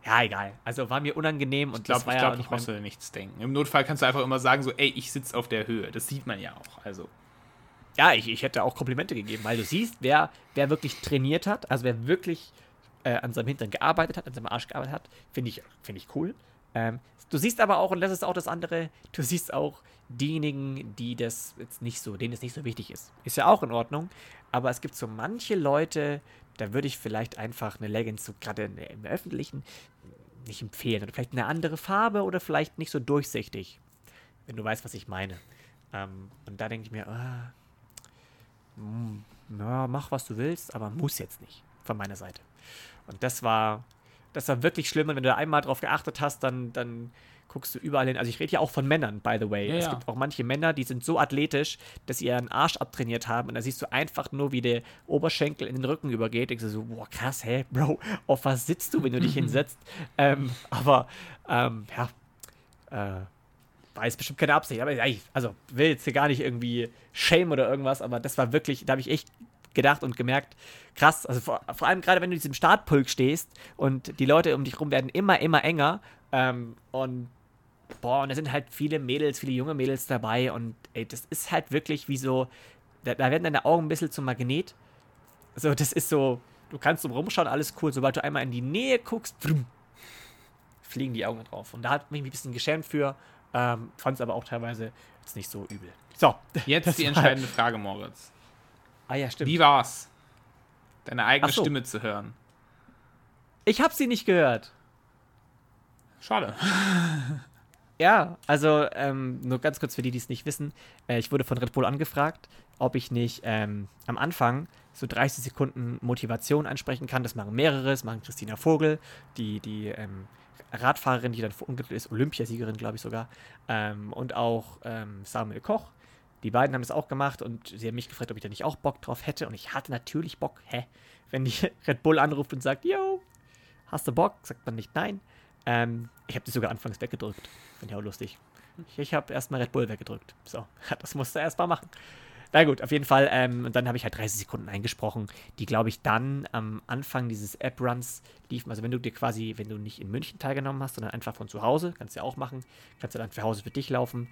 S1: ja, egal. Also war mir unangenehm und
S2: ich glaube, ich glaube, ja brauchst du nichts denken. Im Notfall kannst du einfach immer sagen, so, ey, ich sitze auf der Höhe. Das sieht man ja auch. Also
S1: ja, ich, ich hätte auch Komplimente gegeben, weil du siehst, wer, wer wirklich trainiert hat, also wer wirklich äh, an seinem Hintern gearbeitet hat, an seinem Arsch gearbeitet hat, finde ich, find ich cool. Ähm, du siehst aber auch, und das ist auch das andere, du siehst auch diejenigen, die das jetzt nicht so, denen es nicht so wichtig ist. Ist ja auch in Ordnung, aber es gibt so manche Leute, da würde ich vielleicht einfach eine Leggings, so gerade im Öffentlichen, nicht empfehlen. Oder vielleicht eine andere Farbe oder vielleicht nicht so durchsichtig. Wenn du weißt, was ich meine. Ähm, und da denke ich mir, ah, hm, ja, mach was du willst, aber muss jetzt nicht von meiner Seite. Und das war, das war wirklich schlimm. Und wenn du da einmal drauf geachtet hast, dann, dann guckst du überall hin. Also ich rede ja auch von Männern, by the way. Ja, es ja. gibt auch manche Männer, die sind so athletisch, dass sie ihren Arsch abtrainiert haben. Und da siehst du einfach nur, wie der Oberschenkel in den Rücken übergeht. Ich so, boah, krass, hä, Bro, auf was sitzt du, wenn du dich [laughs] hinsetzt? Ähm, aber, ähm, ja, äh, war jetzt bestimmt keine Absicht, aber also will jetzt hier gar nicht irgendwie shame oder irgendwas, aber das war wirklich, da habe ich echt gedacht und gemerkt, krass, also vor, vor allem gerade wenn du in diesem Startpulk stehst und die Leute um dich rum werden immer, immer enger ähm, und boah, und da sind halt viele Mädels, viele junge Mädels dabei und ey, das ist halt wirklich wie so, da, da werden deine Augen ein bisschen zum Magnet. So, das ist so, du kannst so rumschauen, alles cool, sobald du einmal in die Nähe guckst, fliegen die Augen drauf. Und da hat mich ein bisschen geschämt für ähm, Fand es aber auch teilweise jetzt nicht so übel. So. [laughs]
S2: Jetzt die entscheidende Frage, Moritz.
S1: Ah ja, stimmt.
S2: Wie war's? Deine eigene so. Stimme zu hören.
S1: Ich habe sie nicht gehört.
S2: Schade. [laughs]
S1: Ja, also ähm, nur ganz kurz für die, die es nicht wissen. Äh, ich wurde von Red Bull angefragt, ob ich nicht ähm, am Anfang so 30 Sekunden Motivation ansprechen kann. Das machen mehrere, das machen Christina Vogel, die, die ähm, Radfahrerin, die dann verunglückt ist, Olympiasiegerin, glaube ich sogar, ähm, und auch ähm, Samuel Koch. Die beiden haben das auch gemacht und sie haben mich gefragt, ob ich da nicht auch Bock drauf hätte. Und ich hatte natürlich Bock. Hä? Wenn die [laughs] Red Bull anruft und sagt, yo, hast du Bock? Sagt man nicht nein. Ähm, ich habe die sogar anfangs weggedrückt. Finde ich auch lustig. Ich, ich habe erstmal Red Bull weggedrückt. So, [laughs] das musste er erstmal machen. Na gut, auf jeden Fall. Ähm, und dann habe ich halt 30 Sekunden eingesprochen, die, glaube ich, dann am Anfang dieses App-Runs liefen. Also wenn du dir quasi, wenn du nicht in München teilgenommen hast, sondern einfach von zu Hause, kannst du ja auch machen, kannst du dann zu Hause für dich laufen,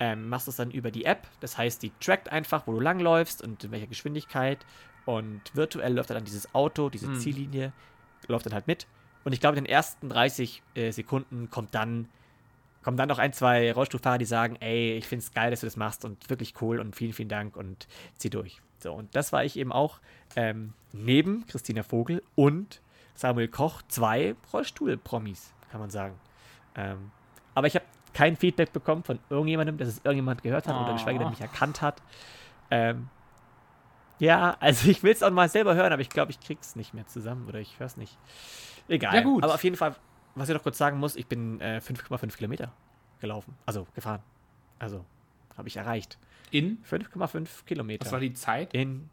S1: ähm, machst es dann über die App. Das heißt, die trackt einfach, wo du langläufst und in welcher Geschwindigkeit. Und virtuell läuft dann dieses Auto, diese
S2: Mhm.
S1: Ziellinie, läuft dann halt mit. Und ich glaube, in den ersten 30 äh, Sekunden kommt dann, kommen dann noch ein, zwei Rollstuhlfahrer, die sagen, ey, ich finde es geil, dass du das machst und wirklich cool und vielen, vielen Dank und zieh durch. So, und das war ich eben auch ähm, neben Christina Vogel und Samuel Koch zwei Rollstuhl-Promis, kann man sagen. Ähm, aber ich habe kein Feedback bekommen von irgendjemandem, dass es irgendjemand gehört hat oder
S2: Oh.
S1: geschweige denn mich erkannt hat. Ähm, ja, also ich will es auch mal selber hören, aber ich glaube, ich krieg's nicht mehr zusammen oder ich höre es nicht. Egal.
S2: Ja, gut.
S1: Aber auf jeden Fall, was ich noch kurz sagen muss, ich bin äh, 5,5 Kilometer gelaufen. Also gefahren. Also habe ich erreicht.
S2: In?
S1: 5,5 Kilometer.
S2: Was war die Zeit?
S1: In,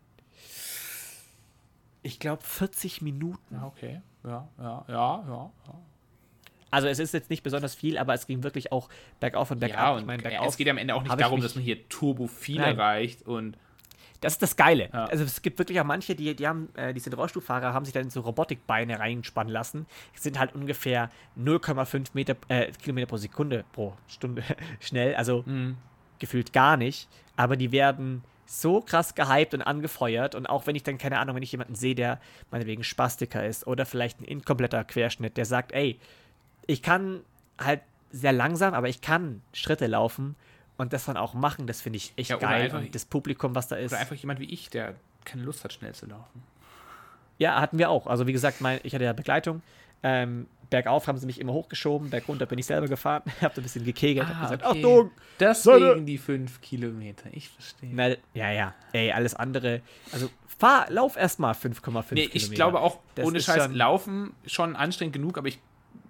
S1: ich glaube, 40 Minuten.
S2: Okay. Ja, ja, ja, ja. ja.
S1: Also es ist jetzt nicht besonders viel, aber es ging wirklich auch bergauf und bergab.
S2: ja,
S1: ich
S2: und
S1: meine,
S2: ja,
S1: bergauf.
S2: es geht am Ende auch nicht
S1: ich
S2: darum, dass man hier turbo viel
S1: Nein.
S2: erreicht und
S1: Das ist das Geile.
S2: Ja.
S1: Also es gibt wirklich auch manche, die, die haben, äh, die sind Rollstuhlfahrer, haben sich dann in so Robotikbeine reinspannen lassen. Sind halt ungefähr 0,5 Meter, äh, Kilometer pro Sekunde pro Stunde [laughs] schnell, also
S2: Mhm.
S1: gefühlt gar nicht. Aber die werden so krass gehypt und angefeuert. Und auch wenn ich dann, keine Ahnung, wenn ich jemanden sehe, der meinetwegen Spastiker ist oder vielleicht ein inkompletter Querschnitt, der sagt, ey, ich kann halt sehr langsam, aber ich kann Schritte laufen und das dann auch machen, das finde ich echt
S2: Ja,
S1: geil.
S2: einfach-
S1: Und das Publikum, was da ist.
S2: oder einfach jemand wie ich, der keine Lust hat, schnell zu laufen.
S1: Ja, hatten wir auch. Also wie gesagt, mein, ich hatte ja Begleitung. Ähm, bergauf haben sie mich immer hochgeschoben, bergunter bin ich selber gefahren, [laughs] hab so ein bisschen gekegelt, hab gesagt, Achtung!
S2: Deswegen
S1: Sonne!
S2: die fünf Kilometer. Ich verstehe.
S1: Na, ja, ja. Ey, alles andere. Also fahr, lauf erstmal 5,5
S2: Nee,
S1: Kilometer.
S2: ich glaube auch,
S1: Das
S2: ohne Scheiß,
S1: schon-
S2: Laufen schon anstrengend genug, aber ich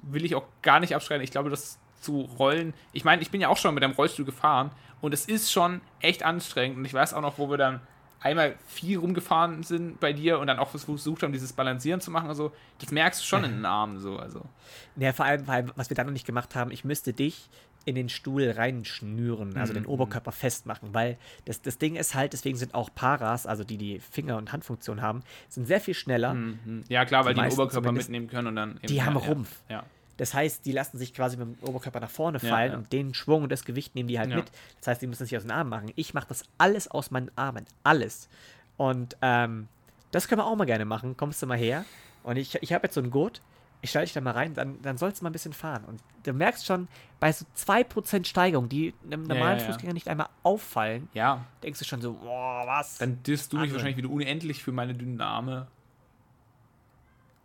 S2: will ich auch gar nicht abschreiben. Ich glaube, das zu rollen. Ich meine, ich bin ja auch schon mit einem Rollstuhl gefahren und es ist schon echt anstrengend. Und ich weiß auch noch, wo wir dann einmal viel rumgefahren sind bei dir und dann auch versucht haben, dieses Balancieren zu machen. Also, das merkst du schon in den Armen so. Also.
S1: Ja, vor allem, weil, was wir dann noch nicht gemacht haben, ich müsste dich in den Stuhl reinschnüren, also
S2: Mhm.
S1: den Oberkörper festmachen, weil das, das Ding ist halt, deswegen sind auch Paras, also die, die Finger- und Handfunktion haben, sind sehr viel schneller.
S2: Mhm. Ja, klar, weil
S1: Die
S2: die, den Oberkörper mitnehmen können und dann. eben-
S1: Die haben
S2: ja,
S1: Rumpf.
S2: Ja.
S1: Das heißt, die lassen sich quasi mit dem Oberkörper nach vorne
S2: Ja,
S1: fallen
S2: ja.
S1: und den Schwung und das Gewicht nehmen die halt
S2: Ja.
S1: mit. Das heißt, die müssen sich aus den Armen machen. Ich mache das alles aus meinen Armen. Alles. Und ähm, das können wir auch mal gerne machen. Kommst du mal her? Und ich, ich habe jetzt so einen Gurt. Ich schalte dich da mal rein, dann, dann sollst du mal ein bisschen fahren. Und du merkst schon, bei so 2% Steigung, die einem normalen
S2: ja, ja.
S1: Fußgänger nicht einmal auffallen,
S2: ja,
S1: denkst du schon so, boah, was?
S2: dann disst du mich
S1: Atmen.
S2: wahrscheinlich wieder unendlich für meine dünnen Arme.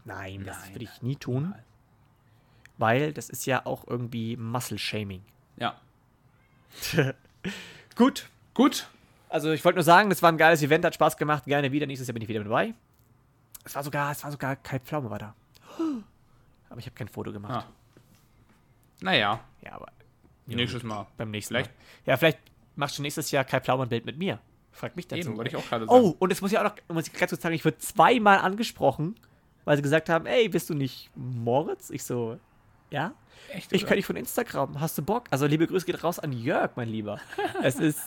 S1: Nein, das würde ich nie tun,
S2: Nein.
S1: Weil das ist ja auch irgendwie Muscle-Shaming.
S2: Ja. [laughs]
S1: Gut,
S2: Gut.
S1: Also ich wollte nur sagen, das war ein geiles Event, hat Spaß gemacht, gerne wieder. Nächstes Jahr bin ich wieder mit dabei. Es war sogar, es war sogar Kai Pflaume war da. [gasps] Aber ich habe kein Foto gemacht.
S2: Ah. Naja,
S1: Ja, aber
S2: nächstes Mal.
S1: beim nächsten
S2: Vielleicht-
S1: Mal. Ja, vielleicht machst du nächstes Jahr Kai Pflaume ein Bild mit mir. Frag mich dazu.
S2: Eben, wollte ich auch gerade sagen.
S1: oh, und jetzt muss ich auch noch, muss ich ganz kurz sagen, ich wurde zweimal angesprochen, weil sie gesagt haben, ey, bist du nicht Moritz? Ich so, ja.
S2: Echt?
S1: Ich kann dich von Instagram. Hast du Bock? Also liebe Grüße geht raus an Jörg, mein Lieber. es ist,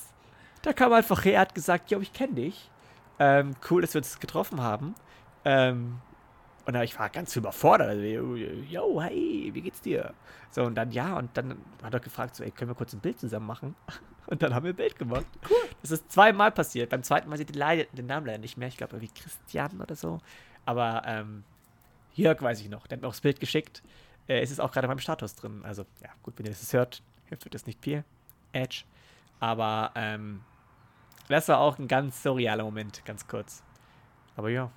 S1: da kam einfach her, hat gesagt, yo, ich kenne dich. Ähm, cool, dass wir uns getroffen haben. Ähm, und dann, ich war ganz überfordert. Also, yo, hey, wie geht's dir? So, und dann, ja, und dann hat er gefragt, so, ey, können wir kurz ein Bild zusammen machen? [laughs] Und dann haben wir ein Bild gemacht. Cool. Das ist zweimal passiert. Beim zweiten Mal sieht leider, den Namen leider nicht mehr. Ich glaube, irgendwie Christian oder so. Aber, ähm, Jörg weiß ich noch. Der hat mir auch das Bild geschickt. Äh, es ist auch gerade in meinem Status drin. Also, ja, gut, wenn ihr das hört, hilft euch das nicht viel. Edge. Aber, ähm, das war auch ein ganz surrealer Moment, ganz kurz. Aber ja.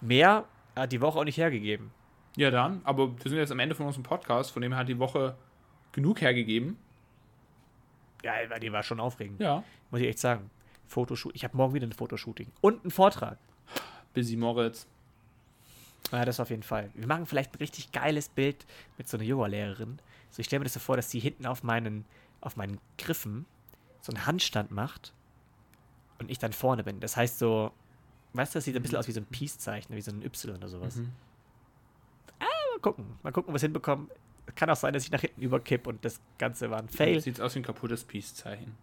S1: Mehr hat die Woche auch nicht hergegeben.
S2: Ja, dann. Aber wir sind jetzt am Ende von unserem Podcast, von dem hat die Woche genug hergegeben.
S1: Ja, die war schon aufregend.
S2: Ja.
S1: Muss ich echt sagen. Fotoshoot. Ich habe morgen wieder ein Fotoshooting. Und einen Vortrag.
S2: Busy Moritz.
S1: Ja, das auf jeden Fall. Wir machen vielleicht ein richtig geiles Bild mit so einer Yoga-Lehrerin. So, ich stelle mir das so vor, dass sie hinten auf meinen, auf meinen Griffen so einen Handstand macht und ich dann vorne bin. Das heißt so, weißt du, das sieht ein bisschen aus wie so ein Peace-Zeichen, wie so ein Y oder sowas.
S2: Mhm.
S1: Mal gucken, mal gucken, was hinbekommen. Kann auch sein, dass ich nach hinten überkipp und das Ganze war ein Fail.
S2: Sieht aus wie ein kaputtes Peace-Zeichen.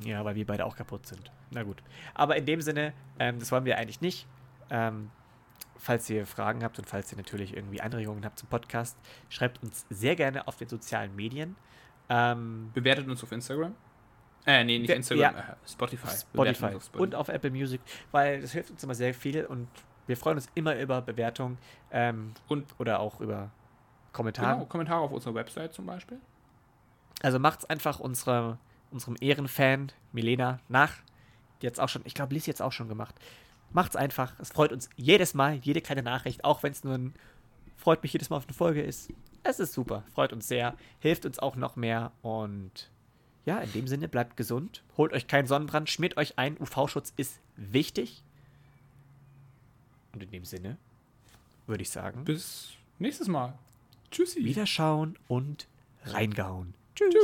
S1: Ja, weil wir beide auch kaputt sind. Na gut. Aber in dem Sinne, ähm, das wollen wir eigentlich nicht. Ähm, falls ihr Fragen habt und falls ihr natürlich irgendwie Anregungen habt zum Podcast, schreibt uns sehr gerne auf den sozialen Medien. Ähm,
S2: Bewertet uns auf Instagram. Äh, nee, nicht Instagram,
S1: ja.
S2: äh, Spotify.
S1: Spotify
S2: auf Spotify.
S1: und auf Apple Music, weil das hilft uns immer sehr viel und wir freuen uns immer über Bewertungen ähm,
S2: Und
S1: oder auch über Kommentare.
S2: genau, Kommentare auf unserer Website zum Beispiel.
S1: Also macht's einfach unsere, unserem Ehrenfan Milena nach. Die jetzt auch schon, ich glaube, Liz jetzt auch schon gemacht. Macht's einfach. Es freut uns jedes Mal, jede kleine Nachricht, auch wenn es nur ein freut mich jedes Mal auf eine Folge ist. Es ist super, freut uns sehr, hilft uns auch noch mehr und ja, in dem Sinne bleibt gesund, holt euch keinen Sonnenbrand, schmiert euch ein, UV-Schutz ist wichtig. Und in dem Sinne würde ich sagen,
S2: Bis nächstes Mal. Tschüssi.
S1: Wiederschauen und reingehauen.
S2: Tschüss.